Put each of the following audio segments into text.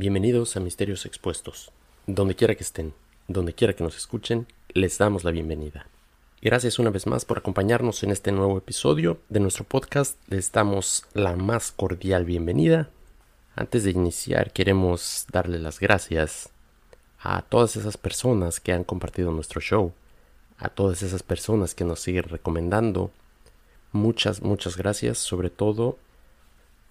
Bienvenidos a Misterios Expuestos. Donde quiera que estén, donde quiera que nos escuchen, les damos la bienvenida. Gracias una vez más por acompañarnos en este nuevo episodio de nuestro podcast. Les damos la más cordial bienvenida. Antes de iniciar, queremos darle las gracias a todas esas personas que han compartido nuestro show, a todas esas personas que nos siguen recomendando. Muchas, muchas gracias, sobre todo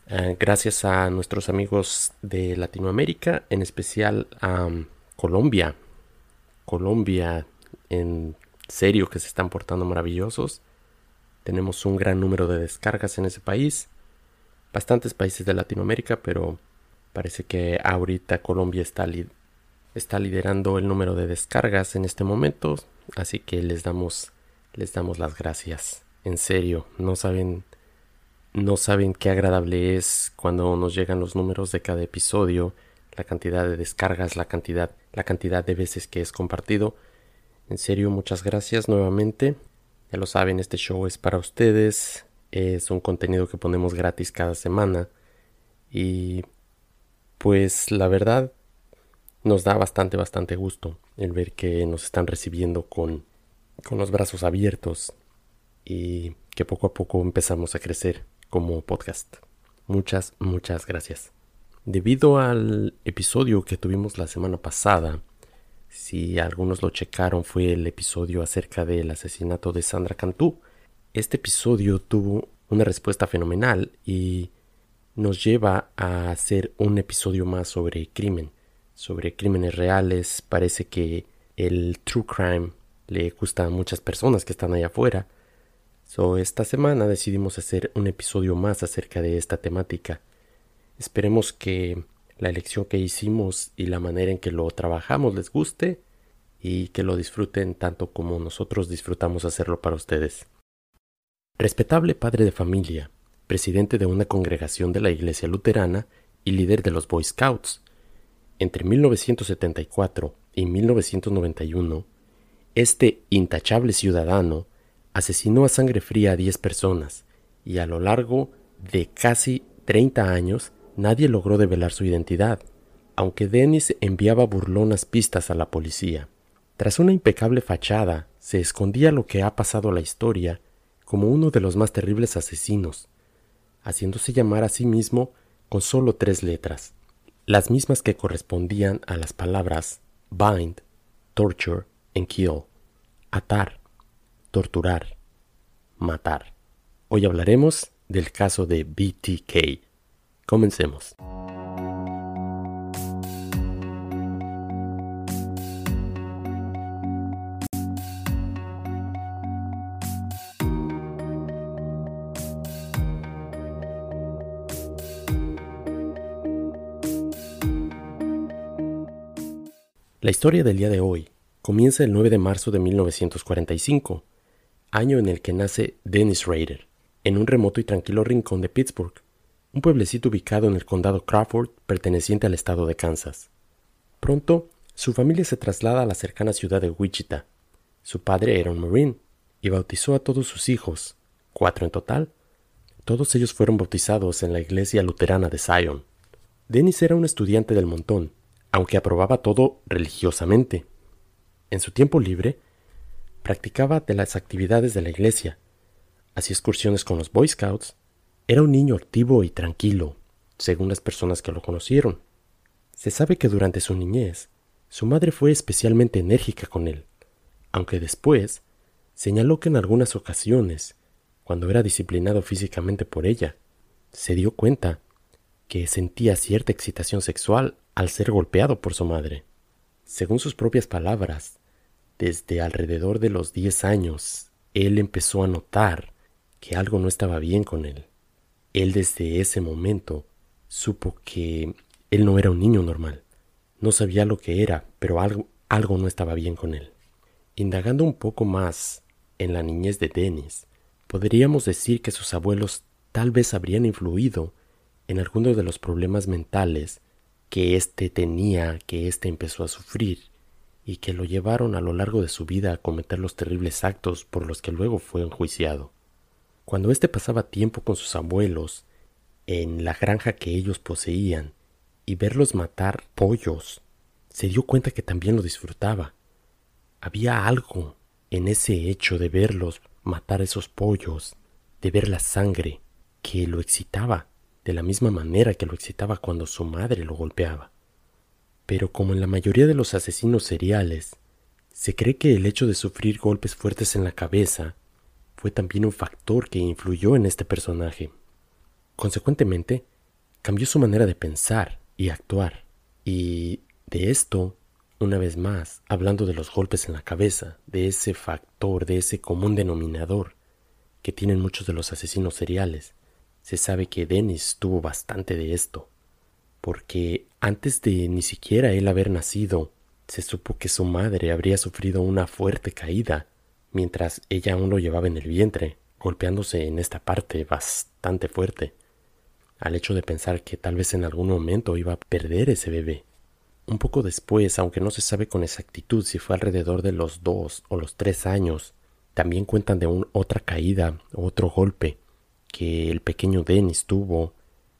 eh, gracias a nuestros amigos de Latinoamérica, en especial a um, Colombia. Colombia, en serio que se están portando maravillosos. Tenemos un gran número de descargas en ese país. Bastantes países de Latinoamérica, pero parece que ahorita Colombia está, está liderando el número de descargas en este momento. Así que les damos, les damos las gracias. En serio, no saben no saben qué agradable es cuando nos llegan los números de cada episodio, la cantidad de descargas, la cantidad, la cantidad de veces que es compartido. En serio, muchas gracias nuevamente. Ya lo saben, este show es para ustedes. Es un contenido que ponemos gratis cada semana. Y pues la verdad nos da bastante, bastante gusto el ver que nos están recibiendo con, con los brazos abiertos y que poco a poco empezamos a crecer como podcast. Muchas, muchas gracias. Debido al episodio que tuvimos la semana pasada, si algunos lo checaron, fue el episodio acerca del asesinato de Sandra Cantú. Este episodio tuvo una respuesta fenomenal y nos lleva a hacer un episodio más sobre crimen, sobre crímenes reales. Parece que el true crime le gusta a muchas personas que están allá afuera So, esta semana decidimos hacer un episodio más acerca de esta temática. Esperemos que la elección que hicimos y la manera en que lo trabajamos les guste y que lo disfruten tanto como nosotros disfrutamos hacerlo para ustedes. Respetable padre de familia, presidente de una congregación de la Iglesia Luterana y líder de los Boy Scouts. Entre 1974 y 1991, este intachable ciudadano asesinó a sangre fría a 10 personas y a lo largo de casi 30 años nadie logró develar su identidad, aunque Dennis enviaba burlonas pistas a la policía. Tras una impecable fachada se escondía lo que ha pasado a la historia como uno de los más terribles asesinos, haciéndose llamar a sí mismo con solo tres letras, las mismas que correspondían a las palabras bind, torture and kill, atar, torturar, matar. Hoy hablaremos del caso de BTK. Comencemos. La historia del día de hoy comienza el 9 de marzo de 1945 año en el que nace Dennis Rader, en un remoto y tranquilo rincón de Pittsburgh, un pueblecito ubicado en el condado Crawford perteneciente al estado de Kansas. Pronto, su familia se traslada a la cercana ciudad de Wichita. Su padre era un Marine y bautizó a todos sus hijos, cuatro en total. Todos ellos fueron bautizados en la iglesia luterana de Zion. Dennis era un estudiante del montón, aunque aprobaba todo religiosamente. En su tiempo libre, practicaba de las actividades de la iglesia, hacía excursiones con los Boy Scouts, era un niño activo y tranquilo, según las personas que lo conocieron. Se sabe que durante su niñez, su madre fue especialmente enérgica con él, aunque después señaló que en algunas ocasiones, cuando era disciplinado físicamente por ella, se dio cuenta que sentía cierta excitación sexual al ser golpeado por su madre. Según sus propias palabras, desde alrededor de los diez años, él empezó a notar que algo no estaba bien con él. Él desde ese momento supo que él no era un niño normal. No sabía lo que era, pero algo, algo no estaba bien con él. Indagando un poco más en la niñez de Dennis, podríamos decir que sus abuelos tal vez habrían influido en algunos de los problemas mentales que éste tenía, que éste empezó a sufrir y que lo llevaron a lo largo de su vida a cometer los terribles actos por los que luego fue enjuiciado. Cuando éste pasaba tiempo con sus abuelos, en la granja que ellos poseían, y verlos matar pollos, se dio cuenta que también lo disfrutaba. Había algo en ese hecho de verlos matar esos pollos, de ver la sangre, que lo excitaba de la misma manera que lo excitaba cuando su madre lo golpeaba. Pero como en la mayoría de los asesinos seriales, se cree que el hecho de sufrir golpes fuertes en la cabeza fue también un factor que influyó en este personaje. Consecuentemente, cambió su manera de pensar y actuar. Y de esto, una vez más, hablando de los golpes en la cabeza, de ese factor, de ese común denominador que tienen muchos de los asesinos seriales, se sabe que Dennis tuvo bastante de esto, porque antes de ni siquiera él haber nacido, se supo que su madre habría sufrido una fuerte caída mientras ella aún lo llevaba en el vientre, golpeándose en esta parte bastante fuerte al hecho de pensar que tal vez en algún momento iba a perder ese bebé. Un poco después, aunque no se sabe con exactitud si fue alrededor de los dos o los tres años, también cuentan de un, otra caída, otro golpe que el pequeño Dennis tuvo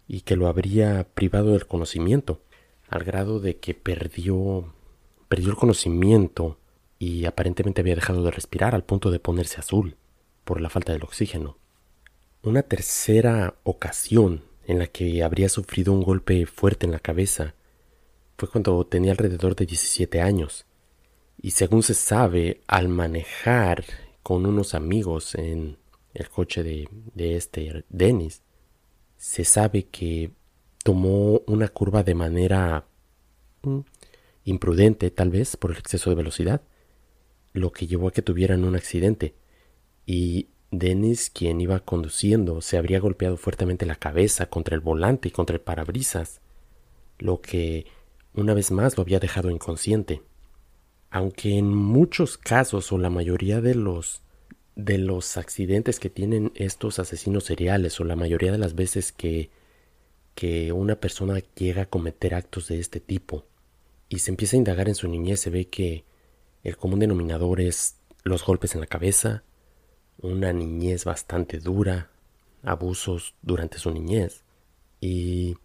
y que lo habría privado del conocimiento, al grado de que perdió perdió el conocimiento y aparentemente había dejado de respirar al punto de ponerse azul por la falta del oxígeno. Una tercera ocasión en la que habría sufrido un golpe fuerte en la cabeza fue cuando tenía alrededor de 17 años, y según se sabe, al manejar con unos amigos en el coche de, de este Dennis, se sabe que tomó una curva de manera mm, imprudente, tal vez por el exceso de velocidad, lo que llevó a que tuvieran un accidente, y Dennis, quien iba conduciendo, se habría golpeado fuertemente la cabeza contra el volante y contra el parabrisas, lo que una vez más lo había dejado inconsciente. Aunque en muchos casos o la mayoría de los de los accidentes que tienen estos asesinos seriales o la mayoría de las veces que que una persona llega a cometer actos de este tipo y se empieza a indagar en su niñez se ve que el común denominador es los golpes en la cabeza, una niñez bastante dura, abusos durante su niñez. Y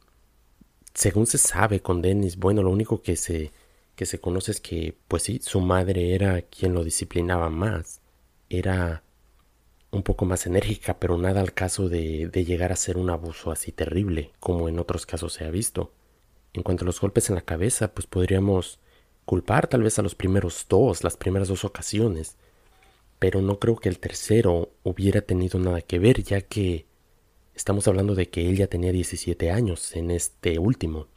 según se sabe con Dennis, bueno, lo único que se, que se conoce es que, pues sí, su madre era quien lo disciplinaba más. Era un poco más enérgica, pero nada al caso de, de llegar a ser un abuso así terrible, como en otros casos se ha visto. En cuanto a los golpes en la cabeza, pues podríamos culpar tal vez a los primeros dos, las primeras dos ocasiones, pero no creo que el tercero hubiera tenido nada que ver, ya que estamos hablando de que él ya tenía 17 años en este último.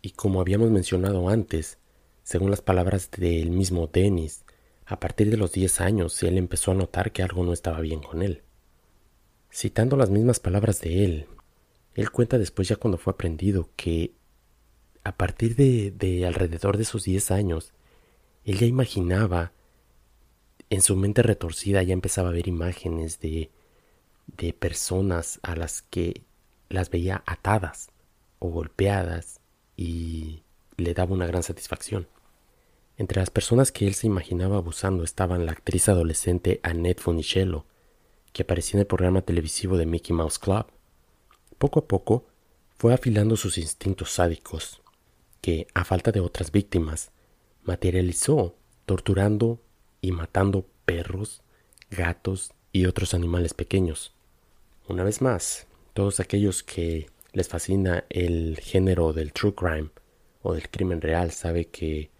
Y como habíamos mencionado antes, según las palabras del mismo Dennis, a partir de los 10 años él empezó a notar que algo no estaba bien con él. Citando las mismas palabras de él, él cuenta después ya cuando fue aprendido que a partir de, de alrededor de sus 10 años, él ya imaginaba en su mente retorcida ya empezaba a ver imágenes de, de personas a las que las veía atadas o golpeadas y le daba una gran satisfacción. Entre las personas que él se imaginaba abusando estaban la actriz adolescente Annette Funicello, que aparecía en el programa televisivo de Mickey Mouse Club. Poco a poco fue afilando sus instintos sádicos, que, a falta de otras víctimas, materializó torturando y matando perros, gatos y otros animales pequeños. Una vez más, todos aquellos que les fascina el género del true crime o del crimen real sabe que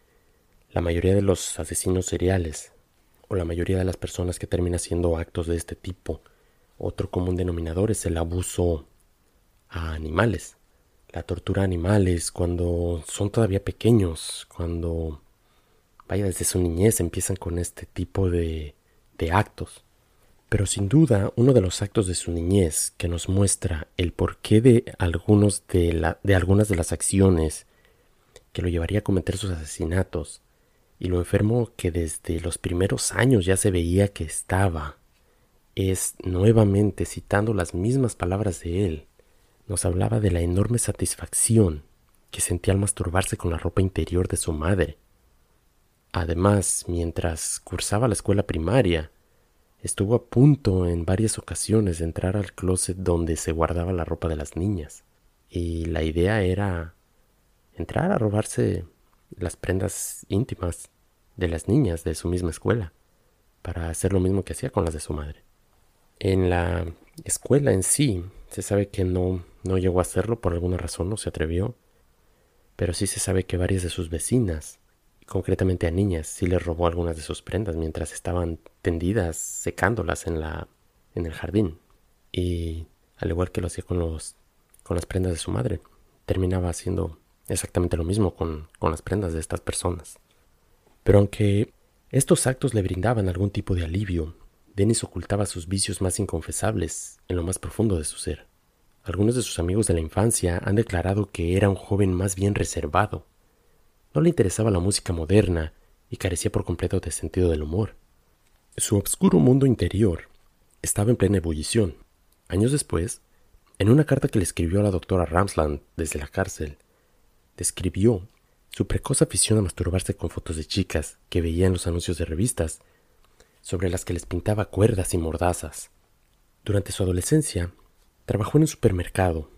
la mayoría de los asesinos seriales o la mayoría de las personas que terminan haciendo actos de este tipo, otro común denominador es el abuso a animales, la tortura a animales cuando son todavía pequeños, cuando vaya desde su niñez empiezan con este tipo de, de actos. Pero sin duda, uno de los actos de su niñez que nos muestra el porqué de, algunos de, la, de algunas de las acciones que lo llevaría a cometer sus asesinatos, y lo enfermo que desde los primeros años ya se veía que estaba, es nuevamente citando las mismas palabras de él, nos hablaba de la enorme satisfacción que sentía al masturbarse con la ropa interior de su madre, Además, mientras cursaba la escuela primaria, estuvo a punto en varias ocasiones de entrar al closet donde se guardaba la ropa de las niñas. Y la idea era entrar a robarse las prendas íntimas de las niñas de su misma escuela para hacer lo mismo que hacía con las de su madre. En la escuela en sí se sabe que no, no llegó a hacerlo por alguna razón, no se atrevió, pero sí se sabe que varias de sus vecinas, concretamente a niñas, sí les robó algunas de sus prendas mientras estaban tendidas secándolas en la en el jardín. Y al igual que lo hacía con los con las prendas de su madre, terminaba haciendo exactamente lo mismo con, con las prendas de estas personas. Pero aunque estos actos le brindaban algún tipo de alivio, Dennis ocultaba sus vicios más inconfesables en lo más profundo de su ser. Algunos de sus amigos de la infancia han declarado que era un joven más bien reservado. No le interesaba la música moderna y carecía por completo de sentido del humor. Su obscuro mundo interior estaba en plena ebullición. Años después, en una carta que le escribió a la doctora Ramsland desde la cárcel, describió su precoz afición a masturbarse con fotos de chicas que veía en los anuncios de revistas, sobre las que les pintaba cuerdas y mordazas. Durante su adolescencia, Trabajó en un supermercado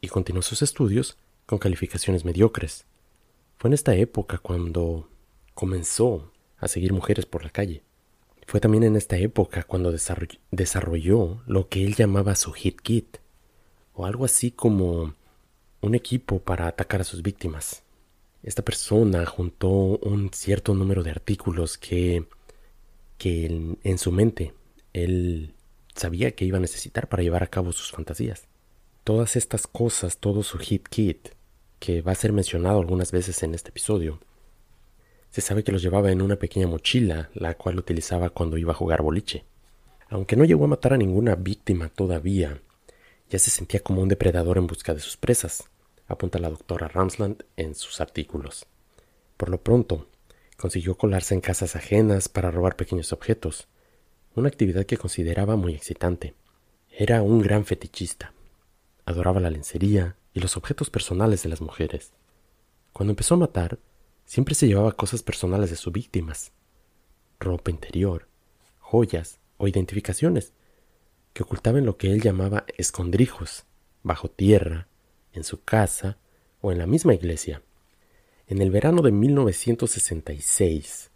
y continuó sus estudios con calificaciones mediocres. Fue en esta época cuando comenzó a seguir mujeres por la calle. Fue también en esta época cuando desarrolló, lo que él llamaba su hit kit, o algo así como un equipo para atacar a sus víctimas. Esta persona juntó un cierto número de artículos que, que en su mente él sabía que iba a necesitar para llevar a cabo sus fantasías. Todas estas cosas, todo su hit kit, que va a ser mencionado algunas veces en este episodio, se sabe que los llevaba en una pequeña mochila, la cual utilizaba cuando iba a jugar boliche. Aunque no llegó a matar a ninguna víctima todavía, ya se sentía como un depredador en busca de sus presas, apunta la doctora Ramsland en sus artículos. Por lo pronto, consiguió colarse en casas ajenas para robar pequeños objetos, una actividad que consideraba muy excitante. Era un gran fetichista. Adoraba la lencería y los objetos personales de las mujeres. Cuando empezó a matar, siempre se llevaba cosas personales de sus víctimas, ropa interior, joyas o identificaciones, que ocultaba en lo que él llamaba escondrijos, bajo tierra, en su casa o en la misma iglesia. En el verano de 1966,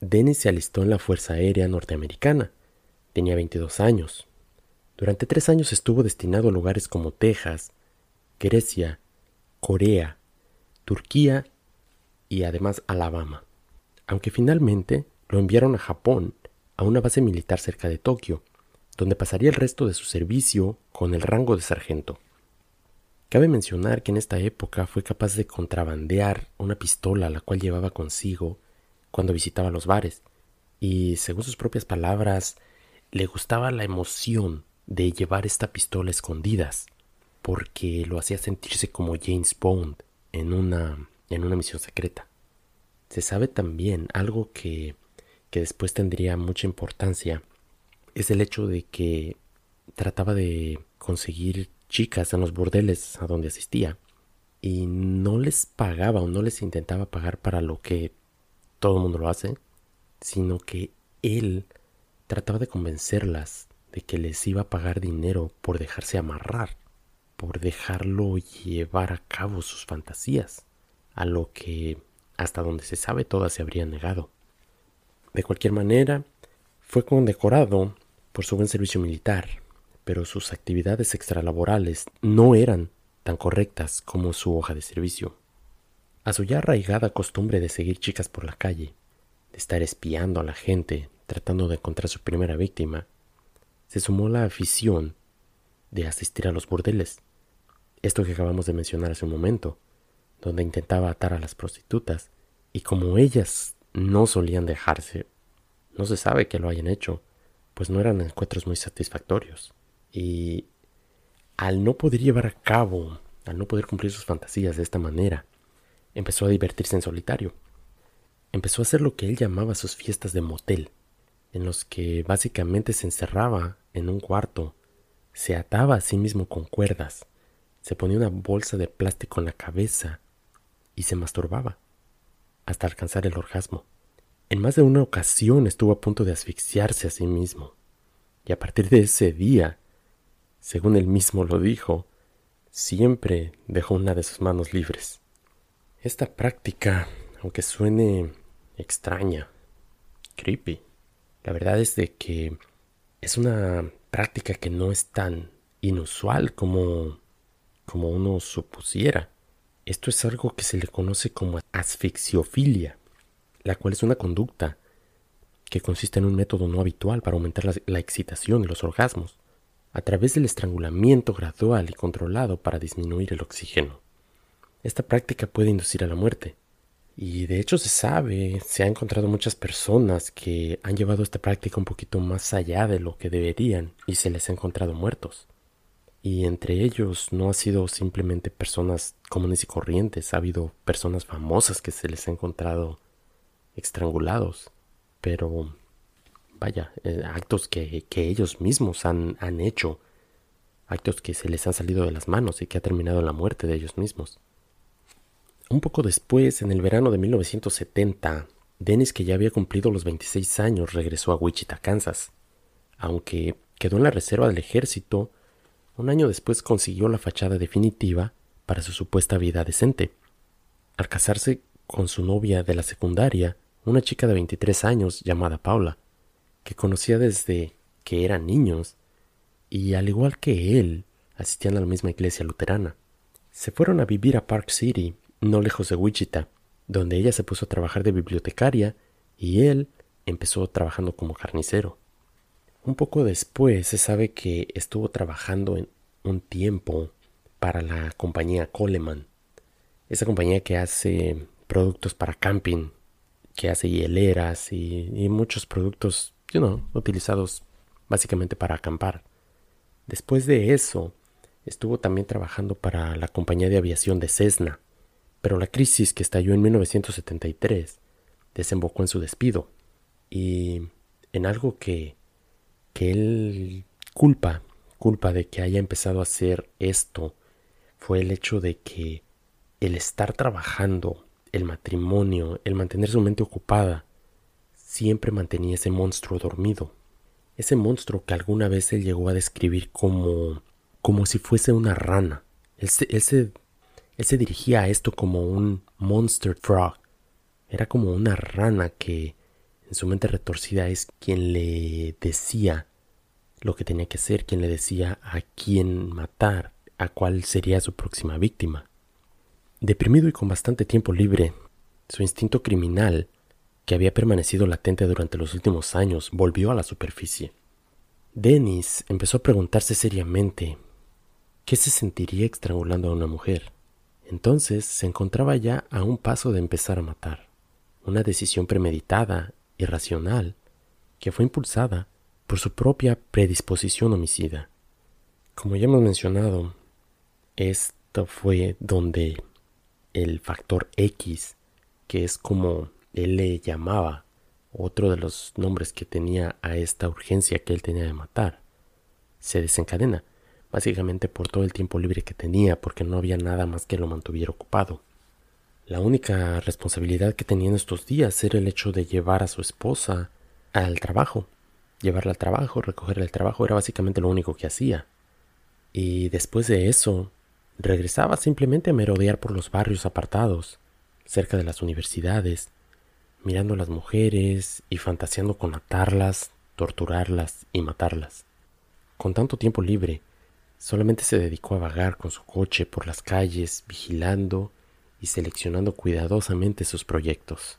Dennis se alistó en la Fuerza Aérea Norteamericana. Tenía 22 años. Durante tres años estuvo destinado a lugares como Texas, Grecia, Corea, Turquía y además Alabama. Aunque finalmente lo enviaron a Japón, a una base militar cerca de Tokio, donde pasaría el resto de su servicio con el rango de sargento. Cabe mencionar que en esta época fue capaz de contrabandear una pistola la cual llevaba consigo cuando visitaba los bares, y según sus propias palabras, le gustaba la emoción de llevar esta pistola escondidas, porque lo hacía sentirse como James Bond en una, en una misión secreta. Se sabe también algo que, que después tendría mucha importancia, es el hecho de que trataba de conseguir chicas en los bordeles a donde asistía y no les pagaba o no les intentaba pagar para lo que todo el mundo lo hace, sino que él trataba de convencerlas de que les iba a pagar dinero por dejarse amarrar, por dejarlo llevar a cabo sus fantasías, a lo que hasta donde se sabe todas se habrían negado. De cualquier manera, fue condecorado por su buen servicio militar, pero sus actividades extralaborales no eran tan correctas como su hoja de servicio. A su ya arraigada costumbre de seguir chicas por la calle, de estar espiando a la gente tratando de encontrar su primera víctima, se sumó la afición de asistir a los burdeles. Esto que acabamos de mencionar hace un momento, donde intentaba atar a las prostitutas, y como ellas no solían dejarse, no se sabe que lo hayan hecho, pues no eran encuentros muy satisfactorios. Y al no poder llevar a cabo, al no poder cumplir sus fantasías de esta manera, empezó a divertirse en solitario. Empezó a hacer lo que él llamaba sus fiestas de motel, en los que básicamente se encerraba en un cuarto, se ataba a sí mismo con cuerdas, se ponía una bolsa de plástico en la cabeza y se masturbaba hasta alcanzar el orgasmo. En más de una ocasión estuvo a punto de asfixiarse a sí mismo, y a partir de ese día, según él mismo lo dijo, siempre dejó una de sus manos libres. Esta práctica, aunque suene extraña, creepy, la verdad es de que es una práctica que no es tan inusual como, como uno supusiera. Esto es algo que se le conoce como asfixiofilia, la cual es una conducta que consiste en un método no habitual para aumentar la, la excitación y los orgasmos, a través del estrangulamiento gradual y controlado para disminuir el oxígeno. Esta práctica puede inducir a la muerte, y de hecho se sabe, se ha encontrado muchas personas que han llevado esta práctica un poquito más allá de lo que deberían y se les ha encontrado muertos. Y entre ellos no ha sido simplemente personas comunes y corrientes, ha habido personas famosas que se les ha encontrado estrangulados. Pero vaya, eh, actos que, que, ellos mismos han, han hecho, actos que se les han salido de las manos y que ha terminado en la muerte de ellos mismos. Un poco después, en el verano de 1970, Dennis, que ya había cumplido los 26 años, regresó a Wichita, Kansas. Aunque quedó en la reserva del ejército, un año después consiguió la fachada definitiva para su supuesta vida decente. Al casarse con su novia de la secundaria, una chica de 23 años llamada Paula, que conocía desde que eran niños, y al igual que él, asistían a la misma iglesia luterana. Se fueron a vivir a Park City no lejos de Wichita, donde ella se puso a trabajar de bibliotecaria y él empezó trabajando como carnicero. Un poco después se sabe que estuvo trabajando en un tiempo para la compañía Coleman, esa compañía que hace productos para camping, que hace hieleras y, muchos productos, you know, utilizados básicamente para acampar. Después de eso, estuvo también trabajando para la compañía de aviación de Cessna, pero la crisis que estalló en 1973 desembocó en su despido y en algo que, que él culpa, culpa de que haya empezado a hacer esto, fue el hecho de que el estar trabajando, el matrimonio, el mantener su mente ocupada, siempre mantenía ese monstruo dormido. Ese monstruo que alguna vez él llegó a describir como como si fuese una rana. Él se él se dirigía a esto como un monster frog. Era como una rana que en su mente retorcida es quien le decía lo que tenía que hacer, quien le decía a quién matar, a cuál sería su próxima víctima. Deprimido y con bastante tiempo libre, su instinto criminal, que había permanecido latente durante los últimos años, volvió a la superficie. Dennis empezó a preguntarse seriamente qué se sentiría estrangulando a una mujer. Entonces se encontraba ya a un paso de empezar a matar, una decisión premeditada, irracional, que fue impulsada por su propia predisposición homicida. Como ya hemos mencionado, esto fue donde el factor X, que es como él le llamaba, otro de los nombres que tenía a esta urgencia que él tenía de matar, se desencadena básicamente por todo el tiempo libre que tenía, porque no había nada más que lo mantuviera ocupado. La única responsabilidad que tenía en estos días era el hecho de llevar a su esposa al trabajo. Llevarla al trabajo, recogerla al trabajo, era básicamente lo único que hacía. Y después de eso, regresaba simplemente a merodear por los barrios apartados, cerca de las universidades, mirando a las mujeres y fantaseando con atarlas, torturarlas y matarlas. Con tanto tiempo libre, Solamente se dedicó a vagar con su coche por las calles, vigilando y seleccionando cuidadosamente sus proyectos,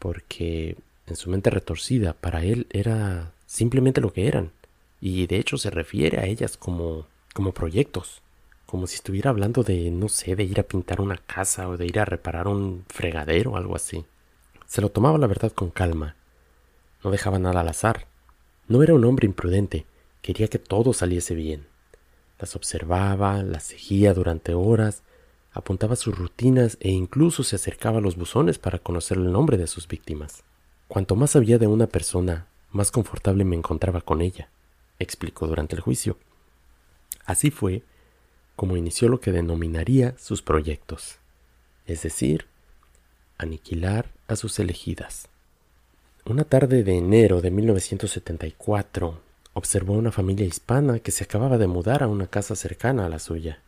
porque en su mente retorcida para él era simplemente lo que eran, y de hecho se refiere a ellas como como proyectos, como si estuviera hablando de no sé, de ir a pintar una casa o de ir a reparar un fregadero o algo así. Se lo tomaba la verdad con calma, no dejaba nada al azar. No era un hombre imprudente, quería que todo saliese bien. Las observaba, las seguía durante horas, apuntaba sus rutinas e incluso se acercaba a los buzones para conocer el nombre de sus víctimas. Cuanto más sabía de una persona, más confortable me encontraba con ella, explicó durante el juicio. Así fue como inició lo que denominaría sus proyectos, es decir, aniquilar a sus elegidas. Una tarde de enero de 1974, observó a una familia hispana que se acababa de mudar a una casa cercana a la suya.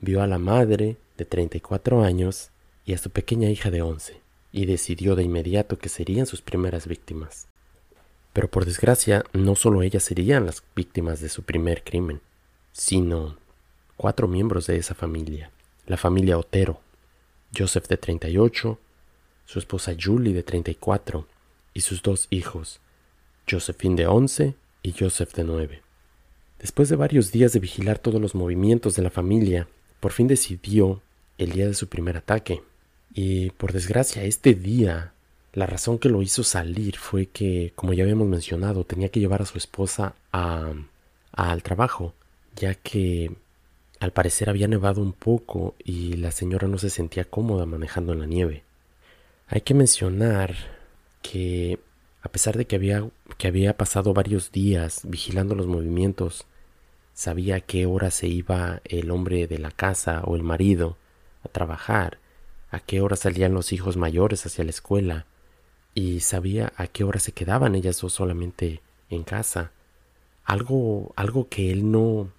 Vio a la madre, de 34 años, y a su pequeña hija de once, y decidió de inmediato que serían sus primeras víctimas. Pero por desgracia, no solo ellas serían las víctimas de su primer crimen, sino cuatro miembros de esa familia. La familia Otero, Joseph de 38, su esposa Julie de 34 y sus dos hijos, Josephine de 11 y Joseph de 9. Después de varios días de vigilar todos los movimientos de la familia, por fin decidió el día de su primer ataque. Y por desgracia, este día, la razón que lo hizo salir fue que, como ya habíamos mencionado, tenía que llevar a su esposa a, al trabajo, ya que al parecer había nevado un poco y la señora no se sentía cómoda manejando en la nieve. Hay que mencionar que a pesar de que había, que había pasado varios días vigilando los movimientos sabía a qué hora se iba el hombre de la casa o el marido a trabajar, a qué hora salían los hijos mayores hacia la escuela, y sabía a qué hora se quedaban ellas dos solamente en casa. Algo, algo que él no,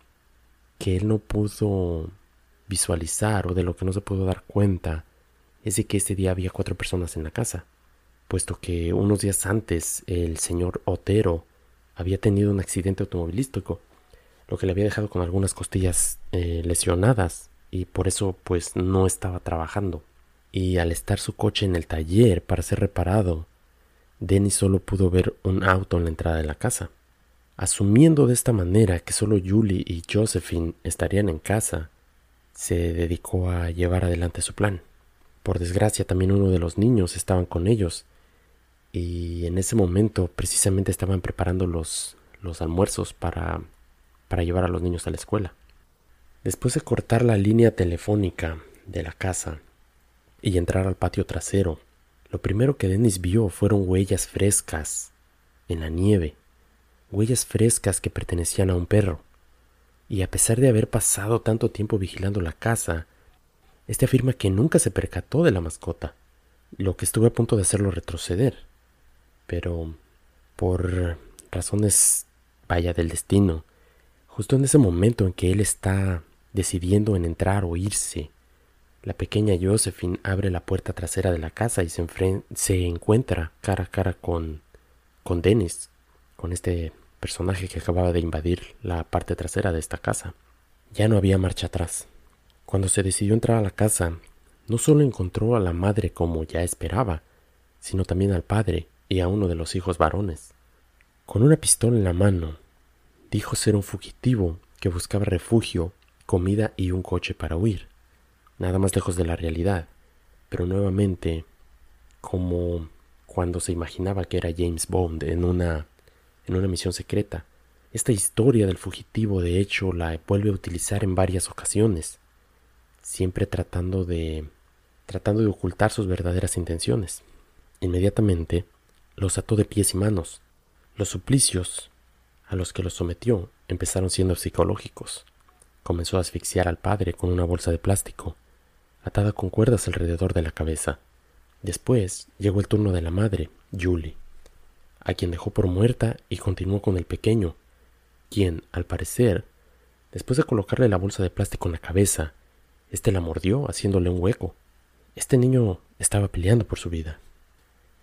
que él no pudo visualizar o de lo que no se pudo dar cuenta es de que ese día había cuatro personas en la casa, puesto que unos días antes el señor Otero había tenido un accidente automovilístico lo que le había dejado con algunas costillas eh, lesionadas y por eso pues no estaba trabajando. Y al estar su coche en el taller para ser reparado, Denny solo pudo ver un auto en la entrada de la casa. Asumiendo de esta manera que solo Julie y Josephine estarían en casa, se dedicó a llevar adelante su plan. Por desgracia también uno de los niños estaban con ellos y en ese momento precisamente estaban preparando los, los almuerzos para para llevar a los niños a la escuela. Después de cortar la línea telefónica de la casa y entrar al patio trasero, lo primero que Dennis vio fueron huellas frescas en la nieve, huellas frescas que pertenecían a un perro. Y a pesar de haber pasado tanto tiempo vigilando la casa, este afirma que nunca se percató de la mascota, lo que estuvo a punto de hacerlo retroceder. Pero, por razones vaya del destino, Justo en ese momento en que él está decidiendo en entrar o irse, la pequeña Josephine abre la puerta trasera de la casa y se, se encuentra cara a cara con, con Dennis, con este personaje que acababa de invadir la parte trasera de esta casa. Ya no había marcha atrás. Cuando se decidió entrar a la casa, no solo encontró a la madre como ya esperaba, sino también al padre y a uno de los hijos varones. Con una pistola en la mano, Dijo ser un fugitivo que buscaba refugio, comida y un coche para huir. Nada más lejos de la realidad, pero nuevamente como cuando se imaginaba que era James Bond en una en una misión secreta. Esta historia del fugitivo de hecho la vuelve a utilizar en varias ocasiones, siempre tratando de tratando de ocultar sus verdaderas intenciones. Inmediatamente los ató de pies y manos. Los suplicios a los que los sometió empezaron siendo psicológicos. Comenzó a asfixiar al padre con una bolsa de plástico, atada con cuerdas alrededor de la cabeza. Después llegó el turno de la madre, Julie, a quien dejó por muerta y continuó con el pequeño, quien, al parecer, después de colocarle la bolsa de plástico en la cabeza, éste la mordió haciéndole un hueco. Este niño estaba peleando por su vida.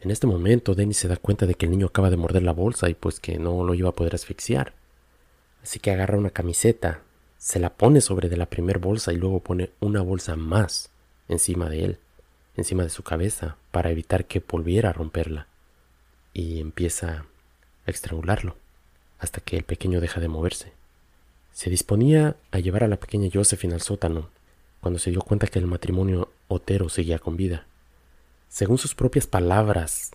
En este momento, Dennis se da cuenta de que el niño acaba de morder la bolsa y pues que no lo iba a poder asfixiar. Así que agarra una camiseta, se la pone sobre de la primer bolsa y luego pone una bolsa más encima de él, encima de su cabeza, para evitar que volviera a romperla. Y empieza a estrangularlo, hasta que el pequeño deja de moverse. Se disponía a llevar a la pequeña Josephine al sótano, cuando se dio cuenta que el matrimonio Otero seguía con vida. Según sus propias palabras,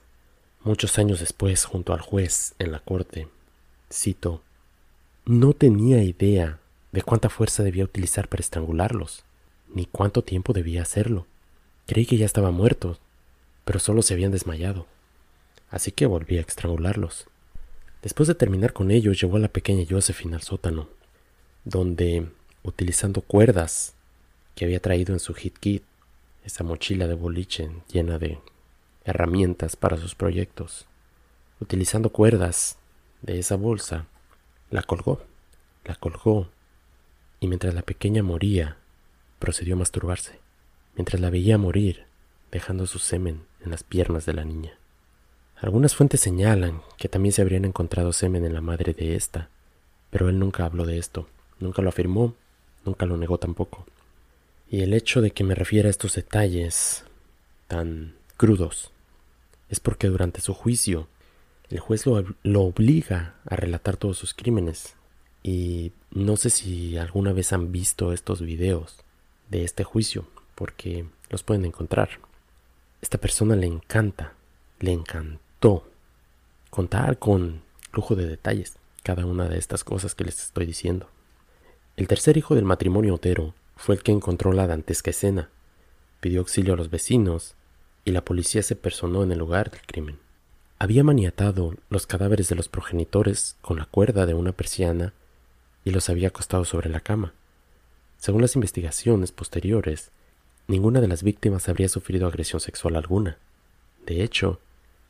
muchos años después, junto al juez en la corte, cito, no tenía idea de cuánta fuerza debía utilizar para estrangularlos, ni cuánto tiempo debía hacerlo. Creí que ya estaban muertos, pero solo se habían desmayado. Así que volví a estrangularlos. Después de terminar con ellos, llevó a la pequeña Josephine al sótano, donde, utilizando cuerdas que había traído en su hit kit, esa mochila de boliche llena de herramientas para sus proyectos. Utilizando cuerdas de esa bolsa, la colgó, la colgó, y mientras la pequeña moría, procedió a masturbarse. Mientras la veía morir, dejando su semen en las piernas de la niña. Algunas fuentes señalan que también se habrían encontrado semen en la madre de esta, pero él nunca habló de esto, nunca lo afirmó, nunca lo negó tampoco. Y el hecho de que me refiera a estos detalles tan crudos es porque durante su juicio el juez lo, lo, obliga a relatar todos sus crímenes. Y no sé si alguna vez han visto estos videos de este juicio, porque los pueden encontrar. Esta persona le encanta, le contar con lujo de detalles cada una de estas cosas que les estoy diciendo. El tercer hijo del matrimonio Otero fue el que encontró la dantesca escena, pidió auxilio a los vecinos y la policía se personó en el lugar del crimen. Había maniatado los cadáveres de los progenitores con la cuerda de una persiana y los había acostado sobre la cama. Según las investigaciones posteriores, ninguna de las víctimas habría sufrido agresión sexual alguna. De hecho,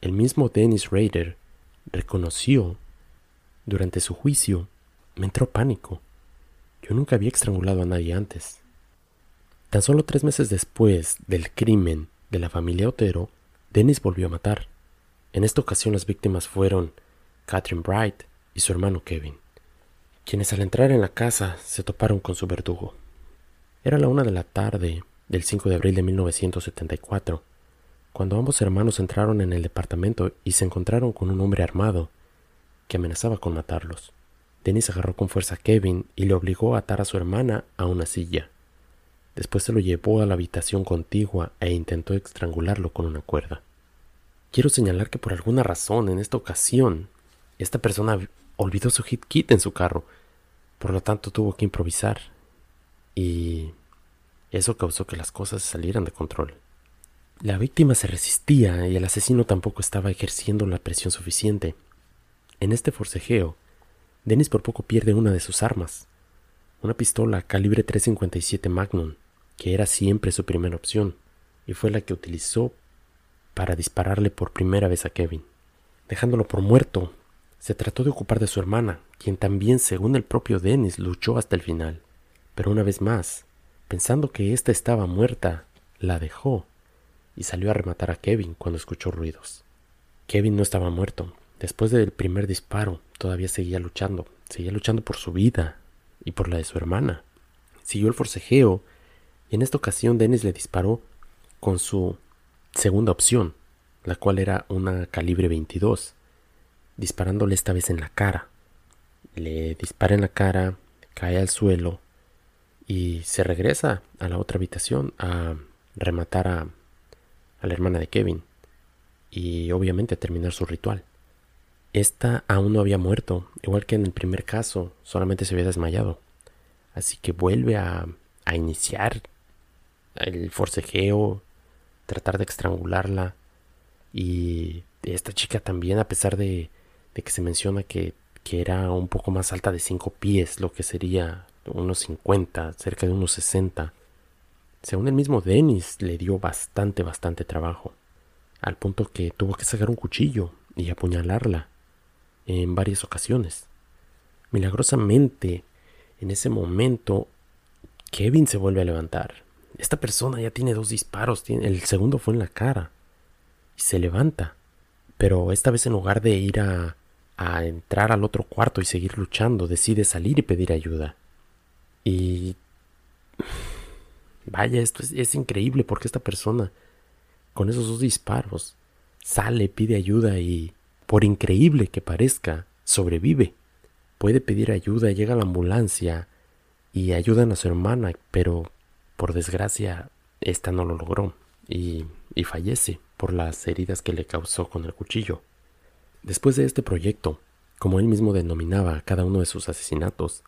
el mismo Dennis Rader reconoció durante su juicio, me entró pánico. Yo nunca había estrangulado a nadie antes. Tan solo tres meses después del crimen de la familia Otero, Dennis volvió a matar. En esta ocasión las víctimas fueron Catherine Bright y su hermano Kevin, quienes al entrar en la casa se toparon con su verdugo. Era la una de la tarde del 5 de abril de 1974, cuando ambos hermanos entraron en el departamento y se encontraron con un hombre armado que amenazaba con matarlos. Dennis agarró con fuerza a Kevin y le obligó a atar a su hermana a una silla. Después se lo llevó a la habitación contigua e intentó estrangularlo con una cuerda. Quiero señalar que por alguna razón en esta ocasión esta persona olvidó su hit kit en su carro, por lo tanto tuvo que improvisar y eso causó que las cosas salieran de control. La víctima se resistía y el asesino tampoco estaba ejerciendo la presión suficiente. En este forcejeo, Dennis por poco pierde una de sus armas, una pistola calibre 357 Magnum, que era siempre su primera opción, y fue la que utilizó para dispararle por primera vez a Kevin. Dejándolo por muerto, se trató de ocupar de su hermana, quien también, según el propio Dennis, luchó hasta el final. Pero una vez más, pensando que ésta estaba muerta, la dejó y salió a rematar a Kevin cuando escuchó ruidos. Kevin no estaba muerto. Después del primer disparo, todavía seguía luchando. Seguía luchando por su vida y por la de su hermana. Siguió el forcejeo y en esta ocasión Dennis le disparó con su segunda opción, la cual era una calibre 22, disparándole esta vez en la cara. Le dispara en la cara, cae al suelo y se regresa a la otra habitación a rematar a, a la hermana de Kevin y obviamente terminar su ritual. Esta aún no había muerto, igual que en el primer caso, solamente se había desmayado. Así que vuelve a, a iniciar el forcejeo, tratar de estrangularla. Y esta chica también, a pesar de, de que se menciona que, que, era un poco más alta de 5 pies, lo que sería unos 50, cerca de unos 60. Según el mismo Dennis, le dio bastante, bastante trabajo, al punto que tuvo que sacar un cuchillo y apuñalarla en varias ocasiones. Milagrosamente, en ese momento, Kevin se vuelve a levantar. Esta persona ya tiene dos disparos, el segundo fue en la cara, y se levanta, pero esta vez en lugar de ir a, a entrar al otro cuarto y seguir luchando, decide salir y pedir ayuda. Y... Vaya, esto es, increíble porque esta persona, con esos dos disparos, sale, pide ayuda y, por increíble que parezca, sobrevive. Puede pedir ayuda, llega la ambulancia y ayudan a su hermana, pero por desgracia esta no lo logró y, y fallece por las heridas que le causó con el cuchillo. Después de este proyecto, como él mismo denominaba cada uno de sus asesinatos,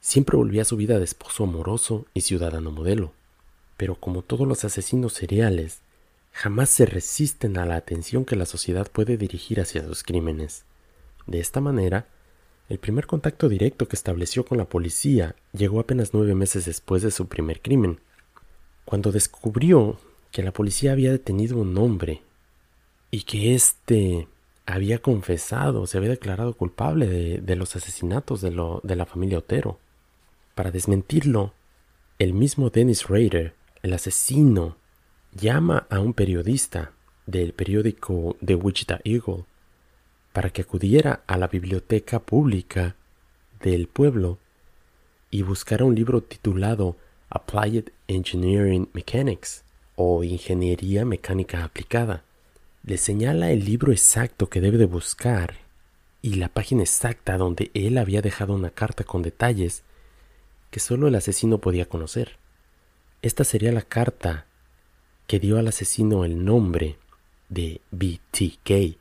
Siempre volvía a su vida de esposo amoroso y ciudadano modelo. Pero como todos los asesinos seriales, jamás se resisten a la atención que la sociedad puede dirigir hacia sus crímenes. De esta manera, el primer contacto directo que estableció con la policía llegó apenas nueve meses después de su primer crimen, cuando descubrió que la policía había detenido a un hombre y que éste había confesado, se había declarado culpable de, los asesinatos de, lo, de la familia Otero. Para desmentirlo, el mismo Dennis Rader, el asesino llama a un periodista del periódico The Wichita Eagle para que acudiera a la biblioteca pública del pueblo y buscara un libro titulado Applied Engineering Mechanics o Ingeniería Mecánica Aplicada. Le señala el libro exacto que debe de buscar y la página exacta donde él había dejado una carta con detalles que solo el asesino podía conocer. Esta sería la carta que dio al asesino el nombre de BTK.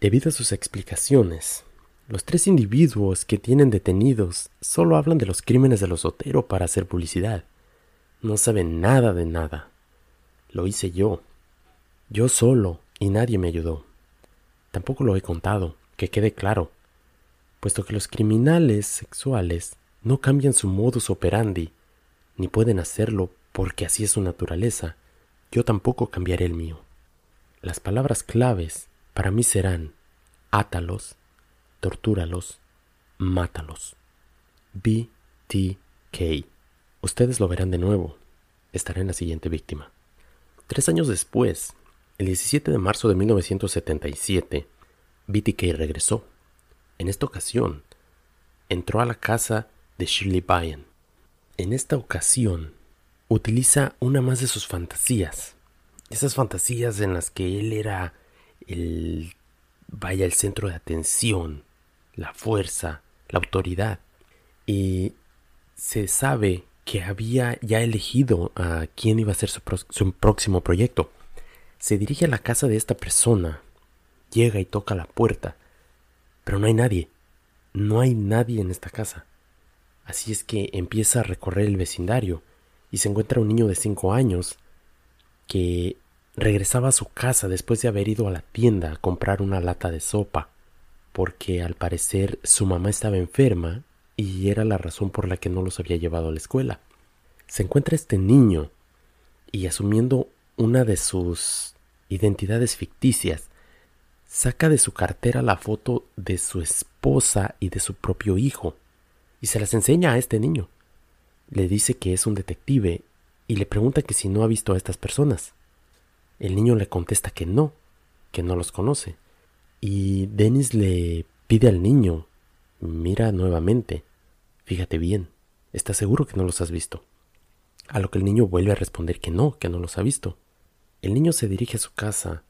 Debido a sus explicaciones, los tres individuos que tienen detenidos solo hablan de los crímenes de los Otero para hacer publicidad. No saben nada de nada. Lo hice yo. Yo solo, y nadie me ayudó. Tampoco lo he contado, que quede claro, puesto que los criminales sexuales no cambian su modus operandi, ni pueden hacerlo porque así es su naturaleza, yo tampoco cambiaré el mío. Las palabras claves para mí serán átalos, tortúralos, mátalos. BTK. Ustedes lo verán de nuevo. Estará en la siguiente víctima. Tres años después, el 17 de marzo de 1977, BTK regresó. En esta ocasión, entró a la casa de Shirley Bryan. En esta ocasión, utiliza una más de sus fantasías. Esas fantasías en las que él era el vaya el centro de atención, la fuerza, la autoridad. Y se sabe que había ya elegido a quién iba a ser su, su, próximo proyecto. Se dirige a la casa de esta persona, llega y toca la puerta, pero no hay nadie. No hay nadie en esta casa. Así es que empieza a recorrer el vecindario y se encuentra un niño de cinco años que regresaba a su casa después de haber ido a la tienda a comprar una lata de sopa porque al parecer su mamá estaba enferma y era la razón por la que no los había llevado a la escuela. Se encuentra este niño y asumiendo una de sus identidades ficticias, saca de su cartera la foto de su esposa y de su propio hijo y se las enseña a este niño. Le dice que es un detective y le pregunta que si no ha visto a estas personas. El niño le contesta que no, que no los conoce. Y Dennis le pide al niño, mira nuevamente, fíjate bien, ¿estás seguro que no los has visto? A lo que el niño vuelve a responder que no, que no los ha visto. El niño se dirige a su casa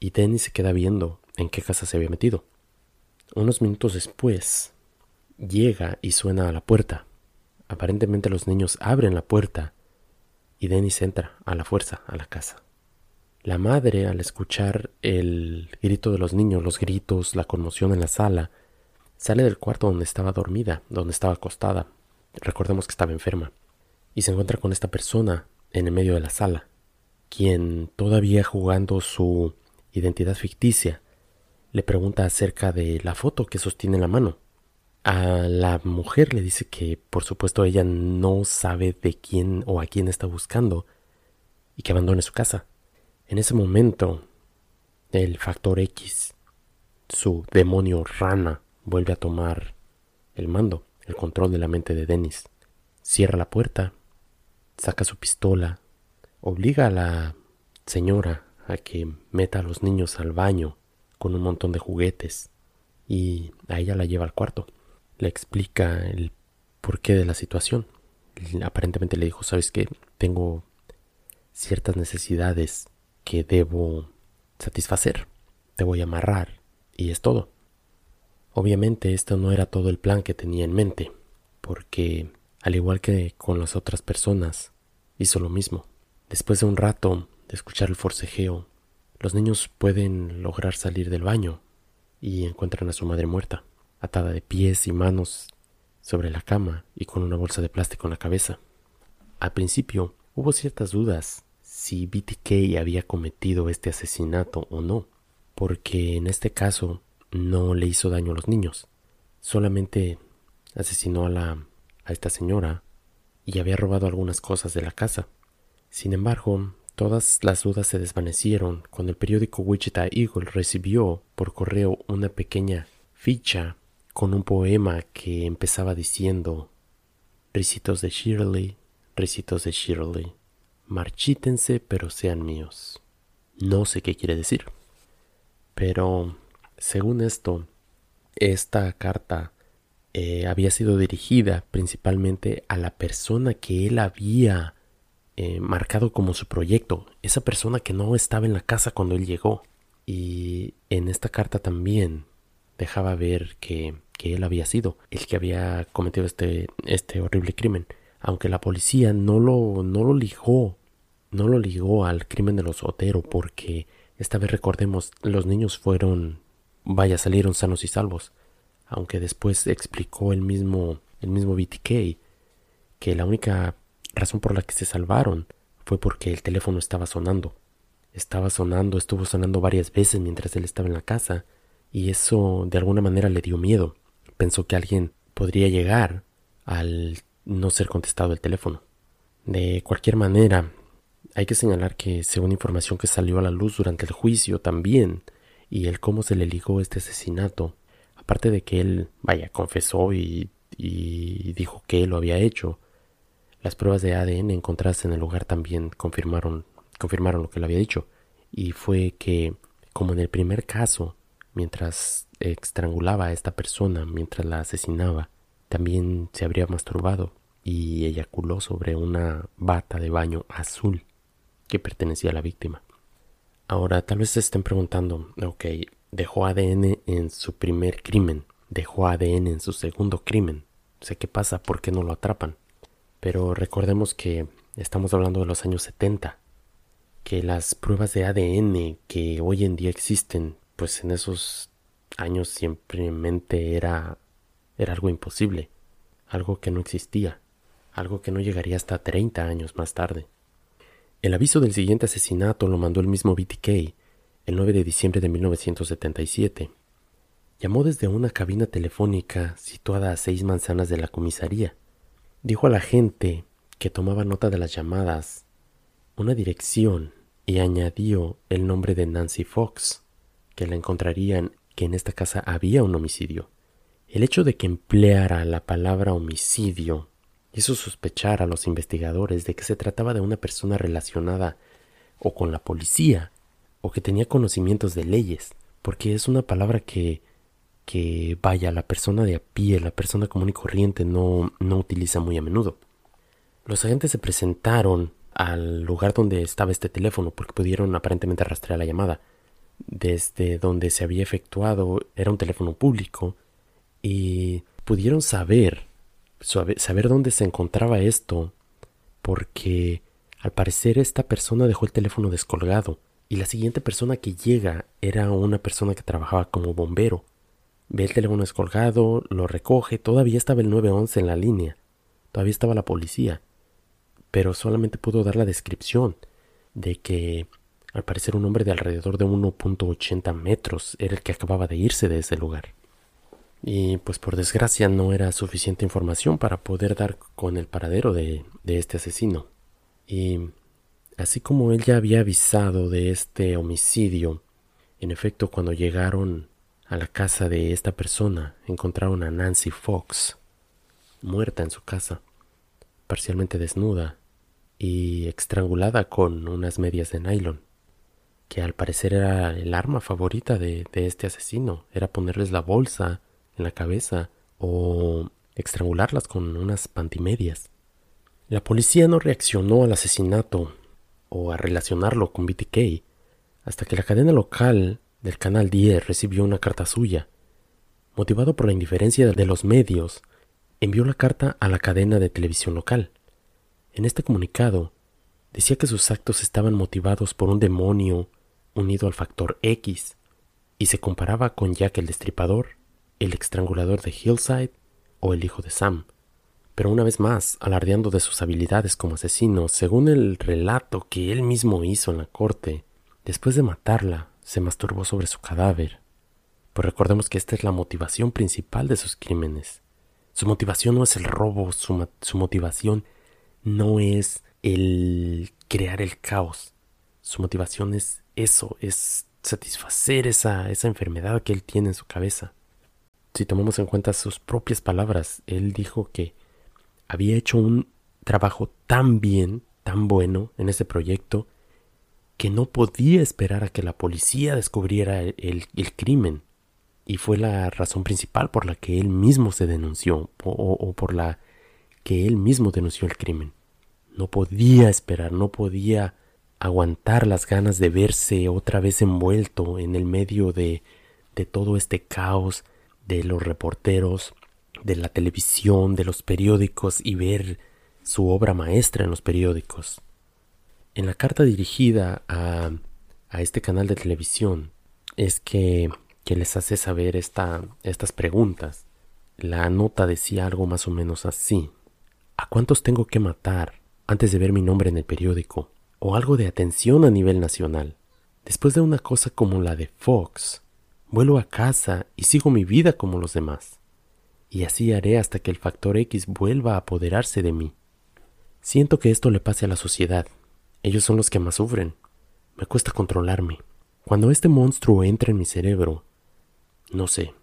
y Dennis se queda viendo en qué casa se había metido. Unos minutos después, llega y suena a la puerta. Aparentemente los niños abren la puerta y Dennis entra a la fuerza a la casa. La madre, al escuchar el grito de los niños, los gritos, la conmoción en la sala, sale del cuarto donde estaba dormida, donde estaba acostada. Recordemos que estaba enferma. Y se encuentra con esta persona en el medio de la sala, quien, todavía jugando su identidad ficticia, le pregunta acerca de la foto que sostiene en la mano. A la mujer le dice que, por supuesto, ella no sabe de quién o a quién está buscando y que abandone su casa. En ese momento, el factor X, su demonio rana, vuelve a tomar el mando, el control de la mente de Dennis. Cierra la puerta, saca su pistola, obliga a la señora a que meta a los niños al baño con un montón de juguetes y a ella la lleva al cuarto. Le explica el porqué de la situación. Aparentemente le dijo, sabes que tengo ciertas necesidades que debo satisfacer. Te voy a amarrar y es todo. Obviamente esto no era todo el plan que tenía en mente, porque al igual que con las otras personas, hizo lo mismo. Después de un rato de escuchar el forcejeo, los niños pueden lograr salir del baño y encuentran a su madre muerta, atada de pies y manos sobre la cama y con una bolsa de plástico en la cabeza. Al principio hubo ciertas dudas si BTK había cometido este asesinato o no, porque en este caso no le hizo daño a los niños, solamente asesinó a la a esta señora y había robado algunas cosas de la casa. Sin embargo, todas las dudas se desvanecieron cuando el periódico Wichita Eagle recibió por correo una pequeña ficha con un poema que empezaba diciendo Ricitos de Shirley, ricitos de Shirley, marchítense pero sean míos. No sé qué quiere decir. Pero, según esto, esta carta eh, había sido dirigida principalmente a la persona que él había eh, marcado como su proyecto, esa persona que no estaba en la casa cuando él llegó. Y en esta carta también dejaba ver que, que él había sido el que había cometido este, este horrible crimen. Aunque la policía no lo, no lo ligó, no lo ligó al crimen de los Otero porque esta vez recordemos, los niños fueron, vaya, salieron sanos y salvos. Aunque después explicó el mismo, el mismo BTK que la única razón por la que se salvaron fue porque el teléfono estaba sonando. Estaba sonando, estuvo sonando varias veces mientras él estaba en la casa, y eso de alguna manera le dio miedo. Pensó que alguien podría llegar al no ser contestado el teléfono. De cualquier manera, hay que señalar que según información que salió a la luz durante el juicio también, y el cómo se le ligó este asesinato, aparte de que él, vaya, confesó y, dijo que él lo había hecho, las pruebas de ADN encontradas en el lugar también confirmaron, confirmaron lo que le había dicho. Y fue que, como en el primer caso, mientras estrangulaba a esta persona, mientras la asesinaba, también se habría masturbado y eyaculó sobre una bata de baño azul que pertenecía a la víctima. Ahora, tal vez se estén preguntando, ok, dejó ADN en su primer crimen, dejó ADN en su segundo crimen. Sé qué pasa, ¿por qué no lo atrapan? Pero recordemos que estamos hablando de los años 70, que las pruebas de ADN que hoy en día existen, pues en esos años simplemente era, era algo imposible, algo que no existía, algo que no llegaría hasta 30 años más tarde. El aviso del siguiente asesinato lo mandó el mismo BTK el 9 de diciembre de 1977. Llamó desde una cabina telefónica situada a seis manzanas de la comisaría Dijo a la gente que tomaba nota de las llamadas una dirección y añadió el nombre de Nancy Fox, que la encontrarían que en esta casa había un homicidio. El hecho de que empleara la palabra homicidio hizo sospechar a los investigadores de que se trataba de una persona relacionada o con la policía o que tenía conocimientos de leyes, porque es una palabra que que vaya la persona de a pie, la persona común y corriente no, no utiliza muy a menudo. Los agentes se presentaron al lugar donde estaba este teléfono porque pudieron aparentemente rastrear la llamada. Desde donde se había efectuado era un teléfono público y pudieron saber, saber dónde se encontraba esto porque al parecer esta persona dejó el teléfono descolgado y la siguiente persona que llega era una persona que trabajaba como bombero. Ve el teléfono descolgado, lo recoge, todavía estaba el 911 en la línea, todavía estaba la policía, pero solamente pudo dar la descripción de que al parecer un hombre de alrededor de 1.80 metros era el que acababa de irse de ese lugar. Y pues por desgracia no era suficiente información para poder dar con el paradero de, de este asesino. Y así como él ya había avisado de este homicidio, en efecto cuando llegaron a la casa de esta persona encontraron a Nancy Fox, muerta en su casa, parcialmente desnuda y estrangulada con unas medias de nylon, que al parecer era el arma favorita de, este asesino, era ponerles la bolsa en la cabeza o estrangularlas con unas pantimedias. La policía no reaccionó al asesinato o a relacionarlo con BTK hasta que la cadena local del Canal 10 recibió una carta suya. Motivado por la indiferencia de los medios, envió la carta a la cadena de televisión local. En este comunicado, decía que sus actos estaban motivados por un demonio unido al factor X, y se comparaba con Jack el Destripador, el estrangulador de Hillside o el hijo de Sam. Pero una vez más, alardeando de sus habilidades como asesino, según el relato que él mismo hizo en la corte, después de matarla, se masturbó sobre su cadáver. Pues recordemos que esta es la motivación principal de sus crímenes. Su motivación no es el robo, su, motivación no es el crear el caos. Su motivación es eso, es satisfacer esa, esa enfermedad que él tiene en su cabeza. Si tomamos en cuenta sus propias palabras, él dijo que había hecho un trabajo tan bien, tan bueno en ese proyecto que no podía esperar a que la policía descubriera el, crimen. Y fue la razón principal por la que él mismo se denunció o por la que él mismo denunció el crimen. No podía esperar, no podía aguantar las ganas de verse otra vez envuelto en el medio de, de todo este caos de los reporteros, de la televisión, de los periódicos y ver su obra maestra en los periódicos. En la carta dirigida a, a este canal de televisión es que, que les hace saber esta, estas preguntas. La nota decía algo más o menos así. ¿A cuántos tengo que matar antes de ver mi nombre en el periódico, o algo de atención a nivel nacional. Después de una cosa como la de Fox, vuelvo a casa y sigo mi vida como los demás. Y así haré hasta que el factor X vuelva a apoderarse de mí. Siento que esto le pase a la sociedad. Ellos son los que más sufren. Me cuesta controlarme. Cuando este monstruo entra en mi cerebro, no sé,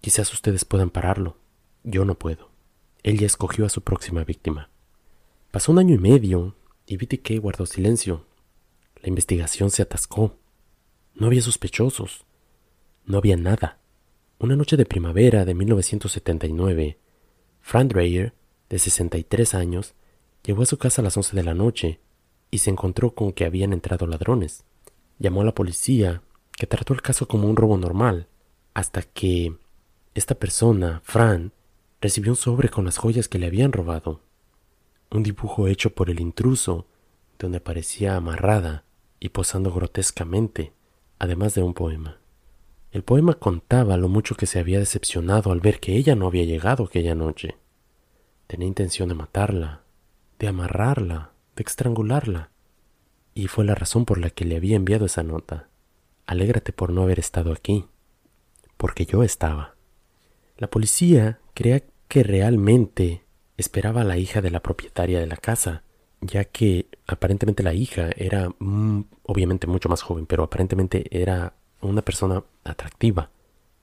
quizás ustedes puedan pararlo. Yo no puedo. Él ya escogió a su próxima víctima. Pasó un año y medio y BTK guardó silencio. La investigación se atascó. No había sospechosos. No había nada. Una noche de primavera de 1979, Fran Dreyer, de 63 años, llegó a su casa a las 11 de la noche y se encontró con que habían entrado ladrones. Llamó a la policía, que trató el caso como un robo normal, hasta que esta persona, Fran, recibió un sobre con las joyas que le habían robado un dibujo hecho por el intruso, donde aparecía amarrada y posando grotescamente, además de un poema. El poema contaba lo mucho que se había decepcionado al ver que ella no había llegado aquella noche. Tenía intención de matarla, de amarrarla, de estrangularla, y fue la razón por la que le había enviado esa nota. Alégrate por no haber estado aquí, porque yo estaba. La policía creía que realmente esperaba a la hija de la propietaria de la casa, ya que aparentemente la hija era mm, obviamente mucho más joven, pero aparentemente era una persona atractiva.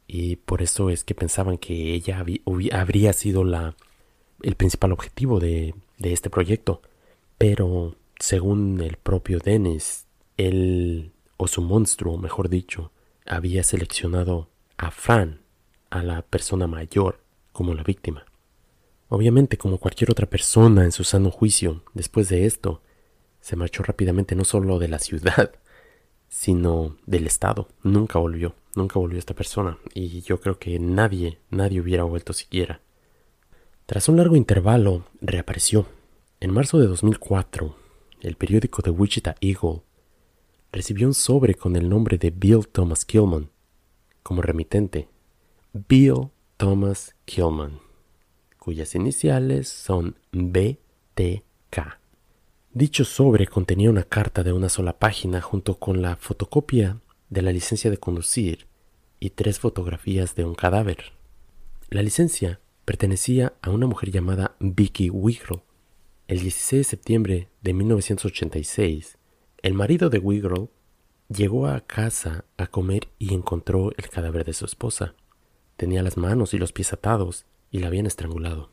Y por eso es que pensaban que ella habría sido la, el principal objetivo de, de este proyecto. Pero según el propio Dennis, él, o su monstruo, mejor dicho, había seleccionado a Fran, a la persona mayor, como la víctima. Obviamente, como cualquier otra persona en su sano juicio, después de esto, se marchó rápidamente no solo de la ciudad, sino del estado. Nunca volvió, nunca volvió esta persona, y yo creo que nadie, nadie hubiera vuelto siquiera. Tras un largo intervalo, reapareció. En marzo de 2004, el periódico The Wichita Eagle recibió un sobre con el nombre de Bill Thomas Killman como remitente. Bill Thomas Killman iniciales son BTK. Dicho sobre contenía una carta de una sola página junto con la fotocopia de la licencia de conducir y tres fotografías de un cadáver. La licencia pertenecía a una mujer llamada Vicky Wiggle. El 16 de septiembre de 1986, el marido de Wiggle llegó a casa a comer y encontró el cadáver de su esposa. Tenía las manos y los pies atados y la habían estrangulado.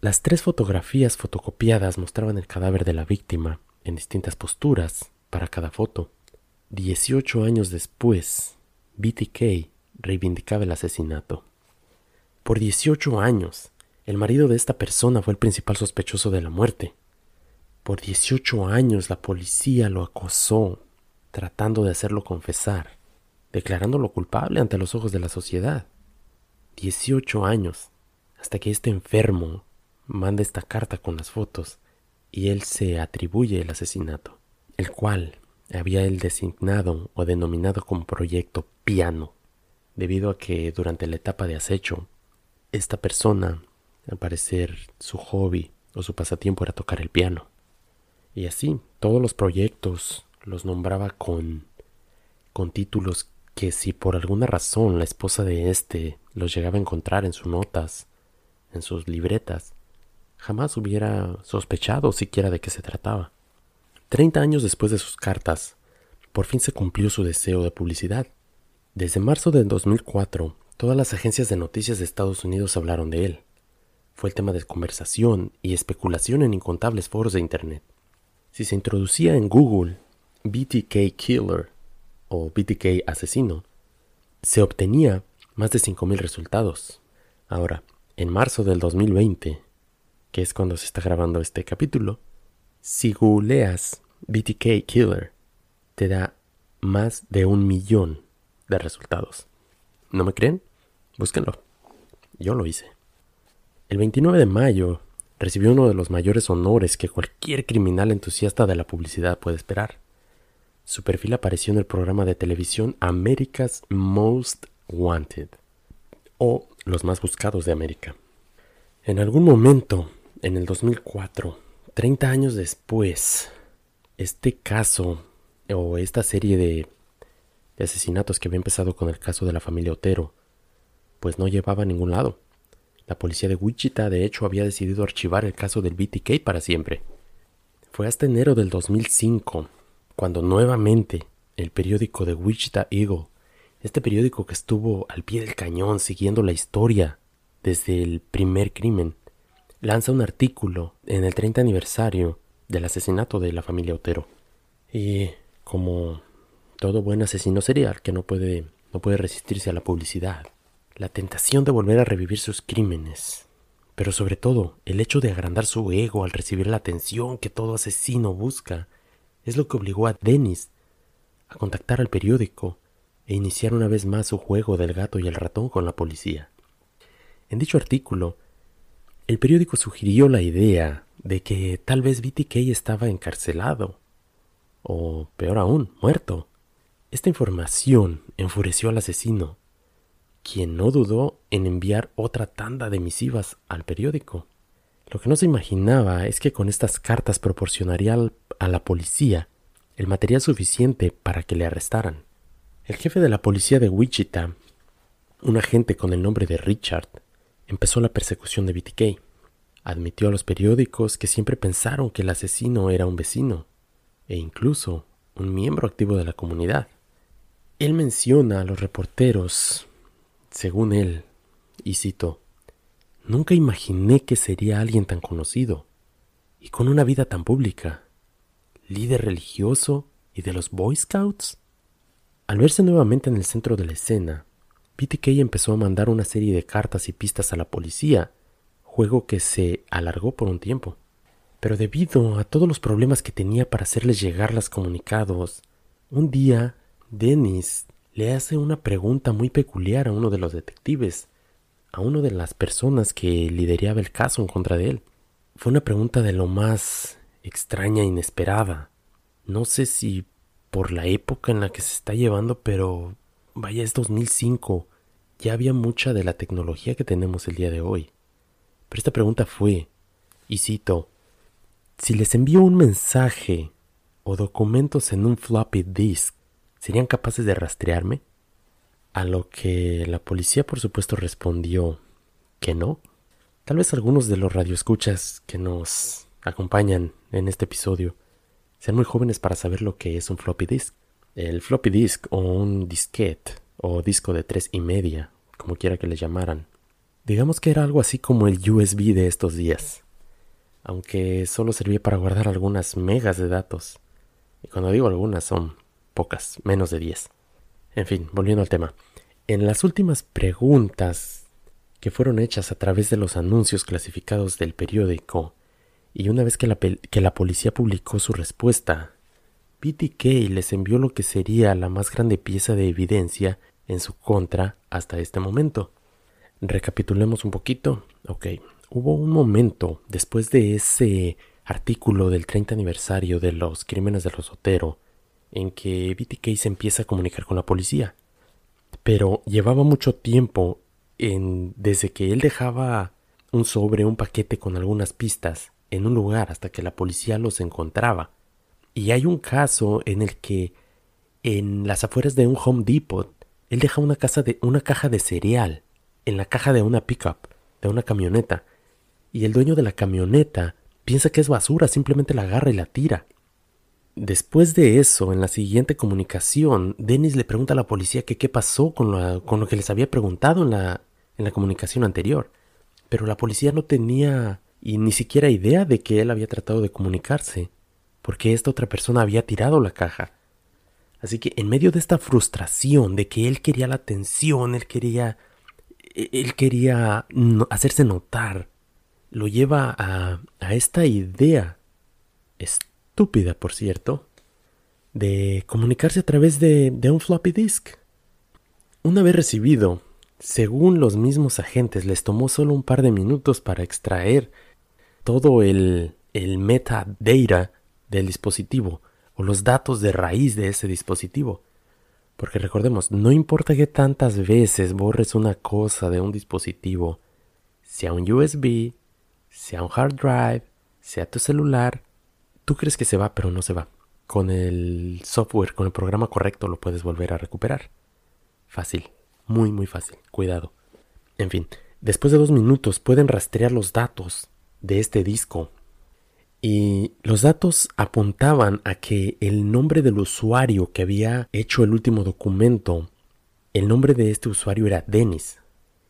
Las tres fotografías fotocopiadas mostraban el cadáver de la víctima en distintas posturas para cada foto. Dieciocho años después, BTK reivindicaba el asesinato. Por dieciocho años, el marido de esta persona fue el principal sospechoso de la muerte. Por dieciocho años la policía lo acosó, tratando de hacerlo confesar, declarándolo culpable ante los ojos de la sociedad. Dieciocho años hasta que este enfermo manda esta carta con las fotos y él se atribuye el asesinato, el cual había él designado o denominado como proyecto piano, debido a que durante la etapa de acecho, esta persona, al parecer su hobby o su pasatiempo era tocar el piano. Y así, todos los proyectos los nombraba con, con títulos que si por alguna razón la esposa de éste los llegaba a encontrar en sus notas en sus libretas, jamás hubiera sospechado siquiera de qué se trataba. Treinta años después de sus cartas, por fin se cumplió su deseo de publicidad. Desde marzo del 2004, todas las agencias de noticias de Estados Unidos hablaron de él. Fue el tema de conversación y especulación en incontables foros de Internet. Si se introducía en Google BTK Killer o BTK Asesino, se obtenía más de 5.000 resultados. Ahora, en marzo del 2020, que es cuando se está grabando este capítulo, si googleas BTK Killer, te da más de un millón de resultados. ¿No me creen? Búsquenlo. Yo lo hice. El 29 de mayo recibió uno de los mayores honores que cualquier criminal entusiasta de la publicidad puede esperar. Su perfil apareció en el programa de televisión America's Most Wanted, o Los más buscados de América. En algún momento, en el 2004, 30 años después, este caso o esta serie de, asesinatos que había empezado con el caso de la familia Otero, pues no llevaba a ningún lado. La policía de Wichita, de hecho, había decidido archivar el caso del BTK para siempre. Fue hasta enero del 2005 cuando nuevamente el periódico de Wichita Eagle, este periódico que estuvo al pie del cañón siguiendo la historia desde el primer crimen, lanza un artículo en el 30 aniversario del asesinato de la familia Otero. Y como todo buen asesino serial que no puede, no puede resistirse a la publicidad, la tentación de volver a revivir sus crímenes, pero sobre todo el hecho de agrandar su ego al recibir la atención que todo asesino busca, es lo que obligó a Dennis a contactar al periódico e iniciar una vez más su juego del gato y el ratón con la policía. En dicho artículo, el periódico sugirió la idea de que tal vez BTK estaba encarcelado, o peor aún, muerto. Esta información enfureció al asesino, quien no dudó en enviar otra tanda de misivas al periódico. Lo que no se imaginaba es que con estas cartas proporcionaría a la policía el material suficiente para que le arrestaran. El jefe de la policía de Wichita, un agente con el nombre de Richard, empezó la persecución de BTK. Admitió a los periódicos que siempre pensaron que el asesino era un vecino, e incluso un miembro activo de la comunidad. Él menciona a los reporteros, según él, y cito, Nunca imaginé que sería alguien tan conocido y con una vida tan pública, líder religioso y de los Boy Scouts. Al verse nuevamente en el centro de la escena, BTK empezó a mandar una serie de cartas y pistas a la policía, juego que se alargó por un tiempo. Pero debido a todos los problemas que tenía para hacerles llegar los comunicados, un día Dennis le hace una pregunta muy peculiar a uno de los detectives, a una de las personas que lideraba el caso en contra de él. Fue una pregunta de lo más extraña e inesperada. No sé si por la época en la que se está llevando, pero vaya, es 2005. Ya había mucha de la tecnología que tenemos el día de hoy. Pero esta pregunta fue, y cito, si les envío un mensaje o documentos en un floppy disk, ¿serían capaces de rastrearme? A lo que la policía por supuesto respondió que no. Tal vez algunos de los radioescuchas que nos acompañan en este episodio sean muy jóvenes para saber lo que es un floppy disk. El floppy disk o un disquete o disco de tres y media, como quiera que le llamaran. Digamos que era algo así como el USB de estos días, aunque solo servía para guardar algunas megas de datos. Y cuando digo algunas son pocas, menos de 10. En fin, volviendo al tema. En las últimas preguntas que fueron hechas a través de los anuncios clasificados del periódico, y una vez que la, que la policía publicó su respuesta, BTK les envió lo que sería la más grande pieza de evidencia en su contra hasta este momento. Recapitulemos un poquito. Ok, hubo un momento después de ese artículo del 30 aniversario de los crímenes de los Otero en que BTK se empieza a comunicar con la policía. Pero llevaba mucho tiempo en, desde que él dejaba un sobre, un paquete con algunas pistas en un lugar hasta que la policía los encontraba. Y hay un caso en el que en las afueras de un Home Depot él deja una, de, una caja de cereal en la caja de una pickup, de una camioneta, y el dueño de la camioneta piensa que es basura, simplemente la agarra y la tira. Después de eso, en la siguiente comunicación, Dennis le pregunta a la policía qué pasó con, lo que les había preguntado en la, en la comunicación anterior. Pero la policía no tenía y ni siquiera idea de que él había tratado de comunicarse porque esta otra persona había tirado la caja. Así que en medio de esta frustración de que él quería la atención, él quería él quería hacerse notar, lo lleva a, a esta idea estúpida, por cierto, de comunicarse a través de, de un floppy disk. Una vez recibido, según los mismos agentes, les tomó solo un par de minutos para extraer todo el, el metadata del dispositivo o los datos de raíz de ese dispositivo. Porque recordemos, no importa que tantas veces borres una cosa de un dispositivo, sea un USB, sea un hard drive, sea tu celular, tú crees que se va, pero no se va. Con el software, con el programa correcto, lo puedes volver a recuperar. Fácil, muy, muy fácil. Cuidado. En fin, después de dos minutos pueden rastrear los datos de este disco y los datos apuntaban a que el nombre del usuario que había hecho el último documento, el nombre de este usuario era Dennis.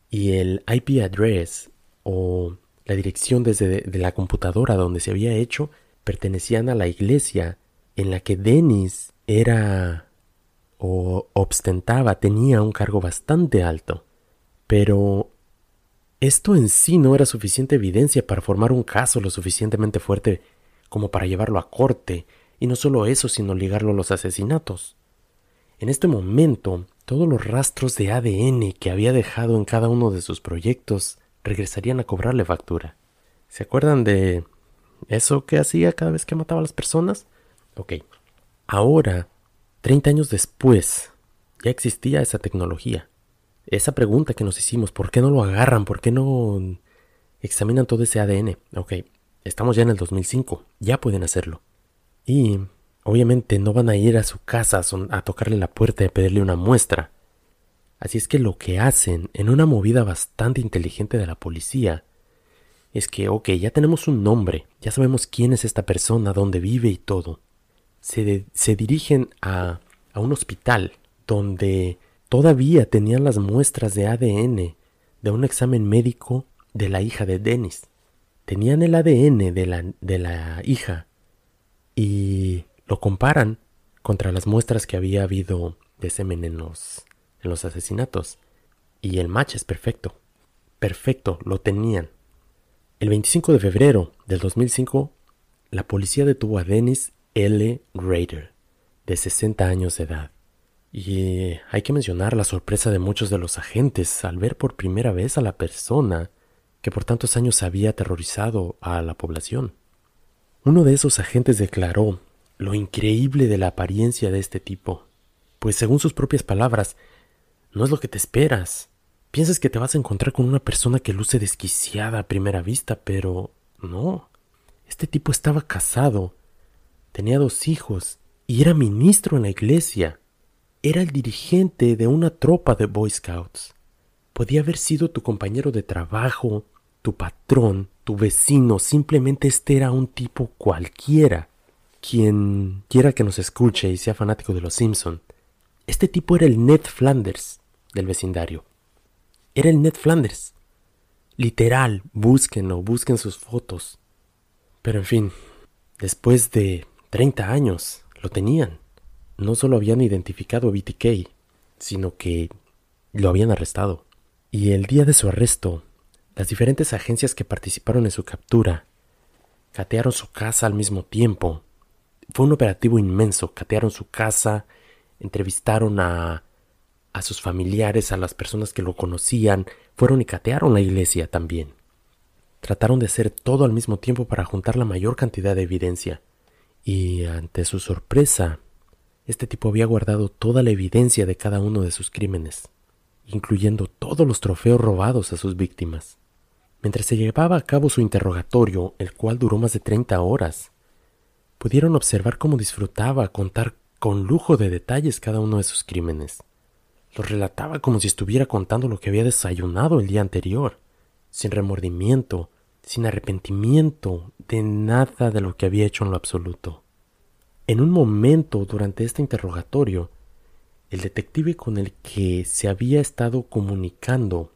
Y el IP address o la dirección desde de la computadora donde se había hecho pertenecían a la iglesia en la que Dennis era o ostentaba, tenía un cargo bastante alto. Pero esto en sí no era suficiente evidencia para formar un caso lo suficientemente fuerte como para llevarlo a corte, y no solo eso, sino ligarlo a los asesinatos. En este momento, todos los rastros de ADN que había dejado en cada uno de sus proyectos regresarían a cobrarle factura. ¿Se acuerdan de eso que hacía cada vez que mataba a las personas? Ok. Ahora, 30 años después, ya existía esa tecnología esa pregunta que nos hicimos, ¿por qué no lo agarran? ¿Por qué no examinan todo ese ADN? Ok, estamos ya en el 2005, ya pueden hacerlo. Y obviamente no van a ir a su casa a tocarle la puerta y a pedirle una muestra. Así es que lo que hacen, en una movida bastante inteligente de la policía, es que, ok, ya tenemos un nombre, ya sabemos quién es esta persona, dónde vive y todo. Se, se dirigen a, a un hospital donde Todavía tenían las muestras de ADN de un examen médico de la hija de Dennis. Tenían el ADN de la, de la hija y lo comparan contra las muestras que había habido de semen en los, en los asesinatos. Y el match es perfecto. Perfecto, lo tenían. El 25 de febrero del 2005, la policía detuvo a Dennis L. Rader, de 60 años de edad. Y hay que mencionar la sorpresa de muchos de los agentes al ver por primera vez a la persona que por tantos años había aterrorizado a la población. Uno de esos agentes declaró lo increíble de la apariencia de este tipo, pues según sus propias palabras, no es lo que te esperas. Piensas que te vas a encontrar con una persona que luce desquiciada a primera vista, pero no. Este tipo estaba casado, tenía dos hijos y era ministro en la iglesia era el dirigente de una tropa de Boy Scouts. Podía haber sido tu compañero de trabajo, tu patrón, tu vecino, simplemente este era un tipo cualquiera. Quien quiera que nos escuche y sea fanático de los Simpson, este tipo era el Ned Flanders del vecindario. Era el Ned Flanders. Literal, búsquenlo, busquen sus fotos. Pero en fin, después de 30 años, lo tenían no solo habían identificado a BTK, sino que lo habían arrestado. Y el día de su arresto, las diferentes agencias que participaron en su captura catearon su casa al mismo tiempo. Fue un operativo inmenso. Catearon su casa, entrevistaron a, a sus familiares, a las personas que lo conocían, fueron y catearon la iglesia también. Trataron de hacer todo al mismo tiempo para juntar la mayor cantidad de evidencia. Y ante su sorpresa, este tipo había guardado toda la evidencia de cada uno de sus crímenes, incluyendo todos los trofeos robados a sus víctimas. Mientras se llevaba a cabo su interrogatorio, el cual duró más de 30 horas, pudieron observar cómo disfrutaba contar con lujo de detalles cada uno de sus crímenes. Los relataba como si estuviera contando lo que había desayunado el día anterior, sin remordimiento, sin arrepentimiento de nada de lo que había hecho en lo absoluto. En un momento durante este interrogatorio, el detective con el que se había estado comunicando,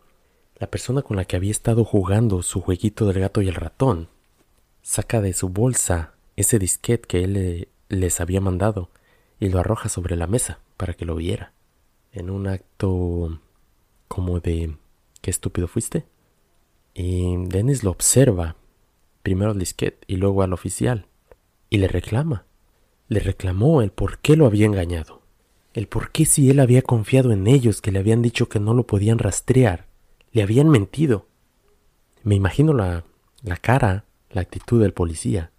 la persona con la que había estado jugando su jueguito del gato y el ratón, saca de su bolsa ese disquete que él les había mandado y lo arroja sobre la mesa para que lo viera. En un acto como de ¿qué estúpido fuiste? Y Dennis lo observa, primero al disquete y luego al oficial, y le reclama. Le reclamó el por qué lo había engañado, el por qué si él había confiado en ellos que le habían dicho que no lo podían rastrear, le habían mentido. Me imagino la, la cara, la actitud del policía.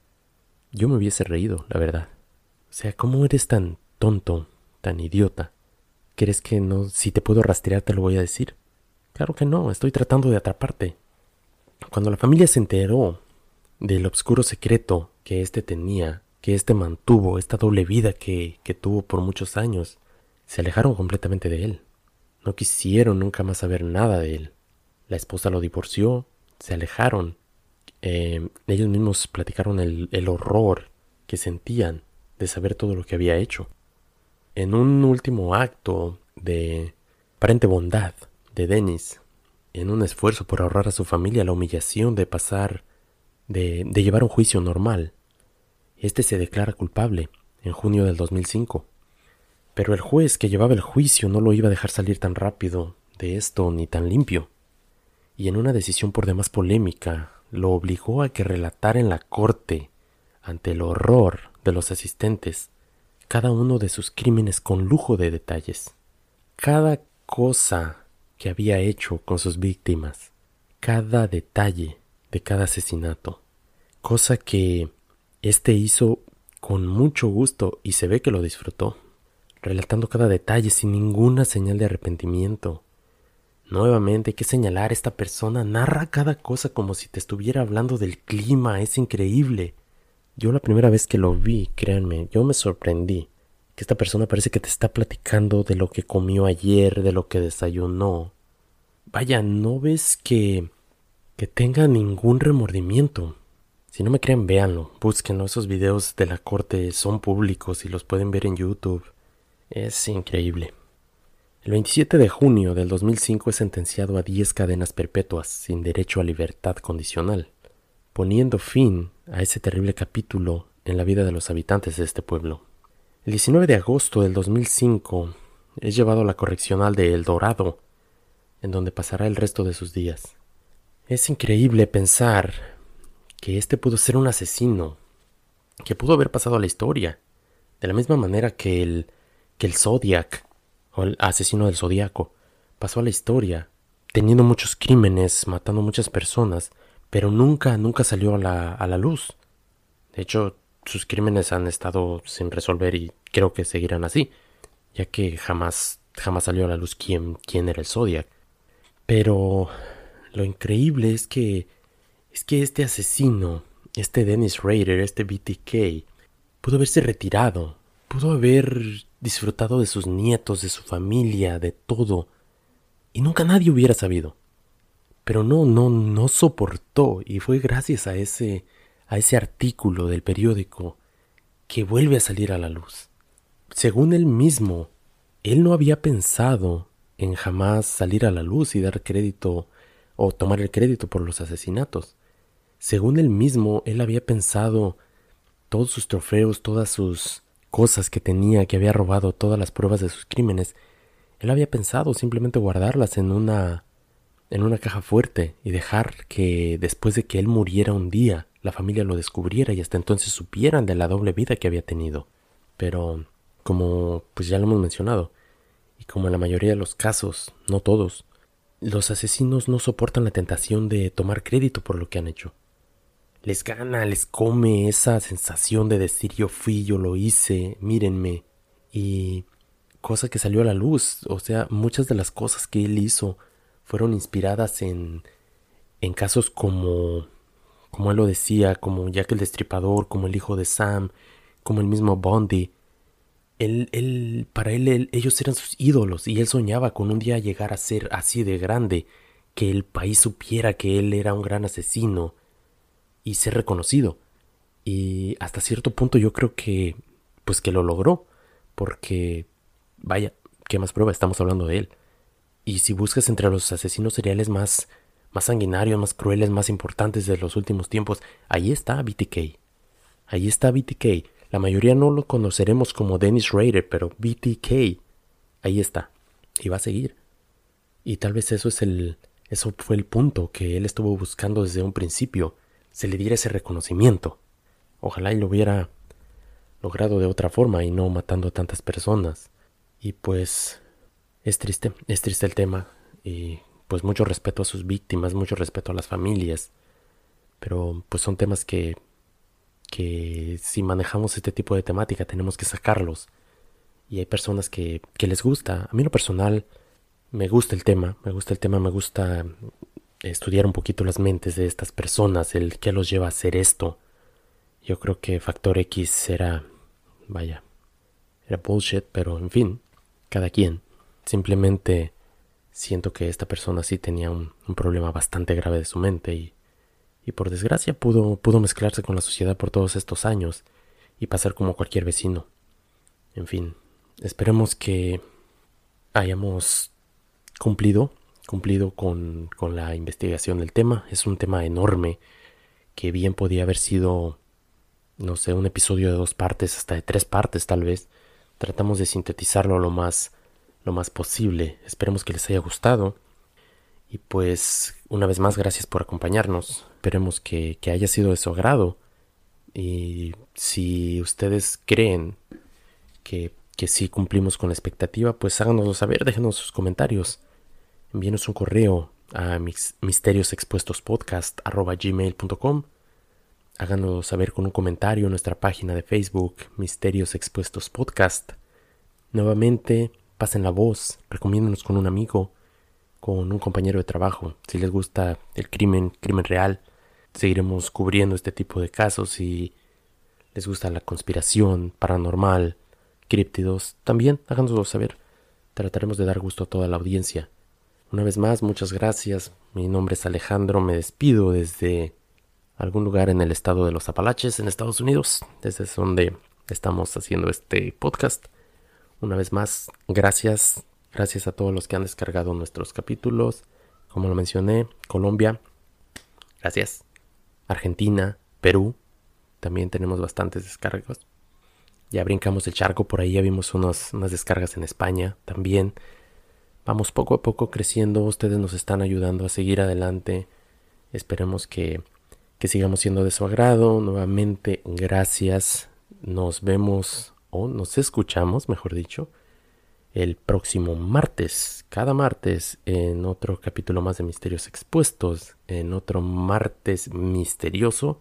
Yo me hubiese reído, la verdad. O sea, ¿cómo eres tan tonto, tan idiota? ¿Crees que no, si te puedo rastrear te lo voy a decir? Claro que no, estoy tratando de atraparte. Cuando la familia se enteró del obscuro secreto que éste tenía, que éste mantuvo, esta doble vida que, que tuvo por muchos años, se alejaron completamente de él. No quisieron nunca más saber nada de él. La esposa lo divorció, se alejaron. Eh, ellos mismos platicaron el, el horror que sentían de saber todo lo que había hecho. En un último acto de aparente bondad de Dennis, en un esfuerzo por ahorrar a su familia la humillación de pasar, de, de llevar un juicio normal, este se declara culpable en junio del 2005. Pero el juez que llevaba el juicio no lo iba a dejar salir tan rápido de esto ni tan limpio. Y en una decisión por demás polémica, lo obligó a que relatara en la corte, ante el horror de los asistentes, cada uno de sus crímenes con lujo de detalles. Cada cosa que había hecho con sus víctimas, cada detalle de cada asesinato, cosa que éste hizo con mucho gusto y se ve que lo disfrutó, relatando cada detalle sin ninguna señal de arrepentimiento. Nuevamente hay que señalar, esta persona narra cada cosa como si te estuviera hablando del clima, es increíble. Yo la primera vez que lo vi, créanme, yo me sorprendí esta persona parece que te está platicando de lo que comió ayer, de lo que desayunó. Vaya, no ves que que tenga ningún remordimiento. Si no me creen, véanlo, búsquenlo. Esos videos de la corte son públicos y los pueden ver en YouTube. Es increíble. El 27 de junio del 2005 es sentenciado a 10 cadenas perpetuas sin derecho a libertad condicional, poniendo fin a ese terrible capítulo en la vida de los habitantes de este pueblo. El 19 de agosto del 2005 es llevado a la correccional de El Dorado, en donde pasará el resto de sus días. Es increíble pensar que este pudo ser un asesino, que pudo haber pasado a la historia, de la misma manera que el que el Zodiac, o el asesino del Zodiaco, pasó a la historia, teniendo muchos crímenes, matando muchas personas, pero nunca, nunca salió a la, a la luz. De hecho, sus crímenes han estado sin resolver y creo que seguirán así, ya que jamás, jamás salió a la luz quién, quién era el Zodiac. Pero lo increíble es que es que este asesino, este Dennis Rader, este BTK, pudo haberse retirado, pudo haber disfrutado de sus nietos, de su familia, de todo, y nunca nadie hubiera sabido. Pero no, no, no soportó, y fue gracias a ese a ese artículo del periódico que vuelve a salir a la luz. Según él mismo, él no había pensado en jamás salir a la luz y dar crédito o tomar el crédito por los asesinatos. Según él mismo, él había pensado todos sus trofeos, todas sus cosas que tenía, que había robado, todas las pruebas de sus crímenes, él había pensado simplemente guardarlas en una en una caja fuerte y dejar que después de que él muriera un día, la familia lo descubriera y hasta entonces supieran de la doble vida que había tenido. Pero, como pues ya lo hemos mencionado, y como en la mayoría de los casos, no todos, los asesinos no soportan la tentación de tomar crédito por lo que han hecho. Les gana, les come esa sensación de decir yo fui, yo lo hice, mírenme. Y cosa que salió a la luz, o sea, muchas de las cosas que él hizo fueron inspiradas en, en casos como como él lo decía, como Jack el Destripador, como el hijo de Sam, como el mismo Bondi. Él, él, para él, ellos eran sus ídolos y él soñaba con un día llegar a ser así de grande, que el país supiera que él era un gran asesino y ser reconocido. Y hasta cierto punto yo creo que, pues que lo logró, porque, vaya, ¿qué más prueba? Estamos hablando de él. Y si buscas entre los asesinos seriales más más sanguinarios, más crueles, más importantes de los últimos tiempos, ahí está BTK. Ahí está BTK. La mayoría no lo conoceremos como Dennis Rader, pero BTK. Ahí está. Y va a seguir. Y tal vez eso es el. Eso fue el punto que él estuvo buscando desde un principio. Se le diera ese reconocimiento. Ojalá y lo hubiera logrado de otra forma y no matando a tantas personas. Y pues es triste, es triste el tema. Y pues mucho respeto a sus víctimas, mucho respeto a las familias. Pero pues son temas que que si manejamos este tipo de temática tenemos que sacarlos. Y hay personas que, que les gusta. A mí lo personal me gusta el tema, me gusta el tema, me gusta estudiar un poquito las mentes de estas personas, el que los lleva a hacer esto. Yo creo que Factor X era, vaya, era bullshit, pero en fin, cada quien. Simplemente siento que esta persona sí tenía un, un problema bastante grave de su mente y y por desgracia pudo, pudo mezclarse con la sociedad por todos estos años y pasar como cualquier vecino. En fin, esperemos que hayamos cumplido, cumplido con, con la investigación del tema. Es un tema enorme que bien podía haber sido, no sé, un episodio de dos partes, hasta de tres partes tal vez. Tratamos de sintetizarlo lo más, lo más posible. Esperemos que les haya gustado. Y pues, una vez más, gracias por acompañarnos. Esperemos que, haya sido de su agrado. Y si ustedes creen que, que sí cumplimos con la expectativa, pues háganoslo saber, déjenos sus comentarios. Envíenos un correo a misteriosexpuestospodcast.gmail.com Háganoslo saber con un comentario en nuestra página de Facebook, Misterios Expuestos Podcast. Nuevamente, pasen la voz, recomiéndonos con un amigo con un compañero de trabajo. Si les gusta el crimen, crimen real, seguiremos cubriendo este tipo de casos. Si les gusta la conspiración, paranormal, críptidos, también háganoslo saber. Trataremos de dar gusto a toda la audiencia. Una vez más, muchas gracias. Mi nombre es Alejandro. Me despido desde algún lugar en el estado de los Apalaches, en Estados Unidos, desde donde estamos haciendo este podcast. Una vez más, gracias Gracias a todos los que han descargado nuestros capítulos. Como lo mencioné, Colombia. Gracias. Argentina, Perú. También tenemos bastantes descargas. Ya brincamos el charco, por ahí ya vimos unas descargas en España también. Vamos poco a poco creciendo, ustedes nos están ayudando a seguir adelante. Esperemos que, que sigamos siendo de su agrado. Nuevamente, gracias. Nos vemos o nos escuchamos, mejor dicho, el próximo martes, cada martes, en otro capítulo más de Misterios Expuestos, en otro martes misterioso.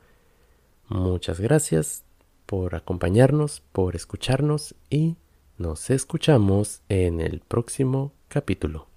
Muchas gracias por acompañarnos, por escucharnos y nos escuchamos en el próximo capítulo.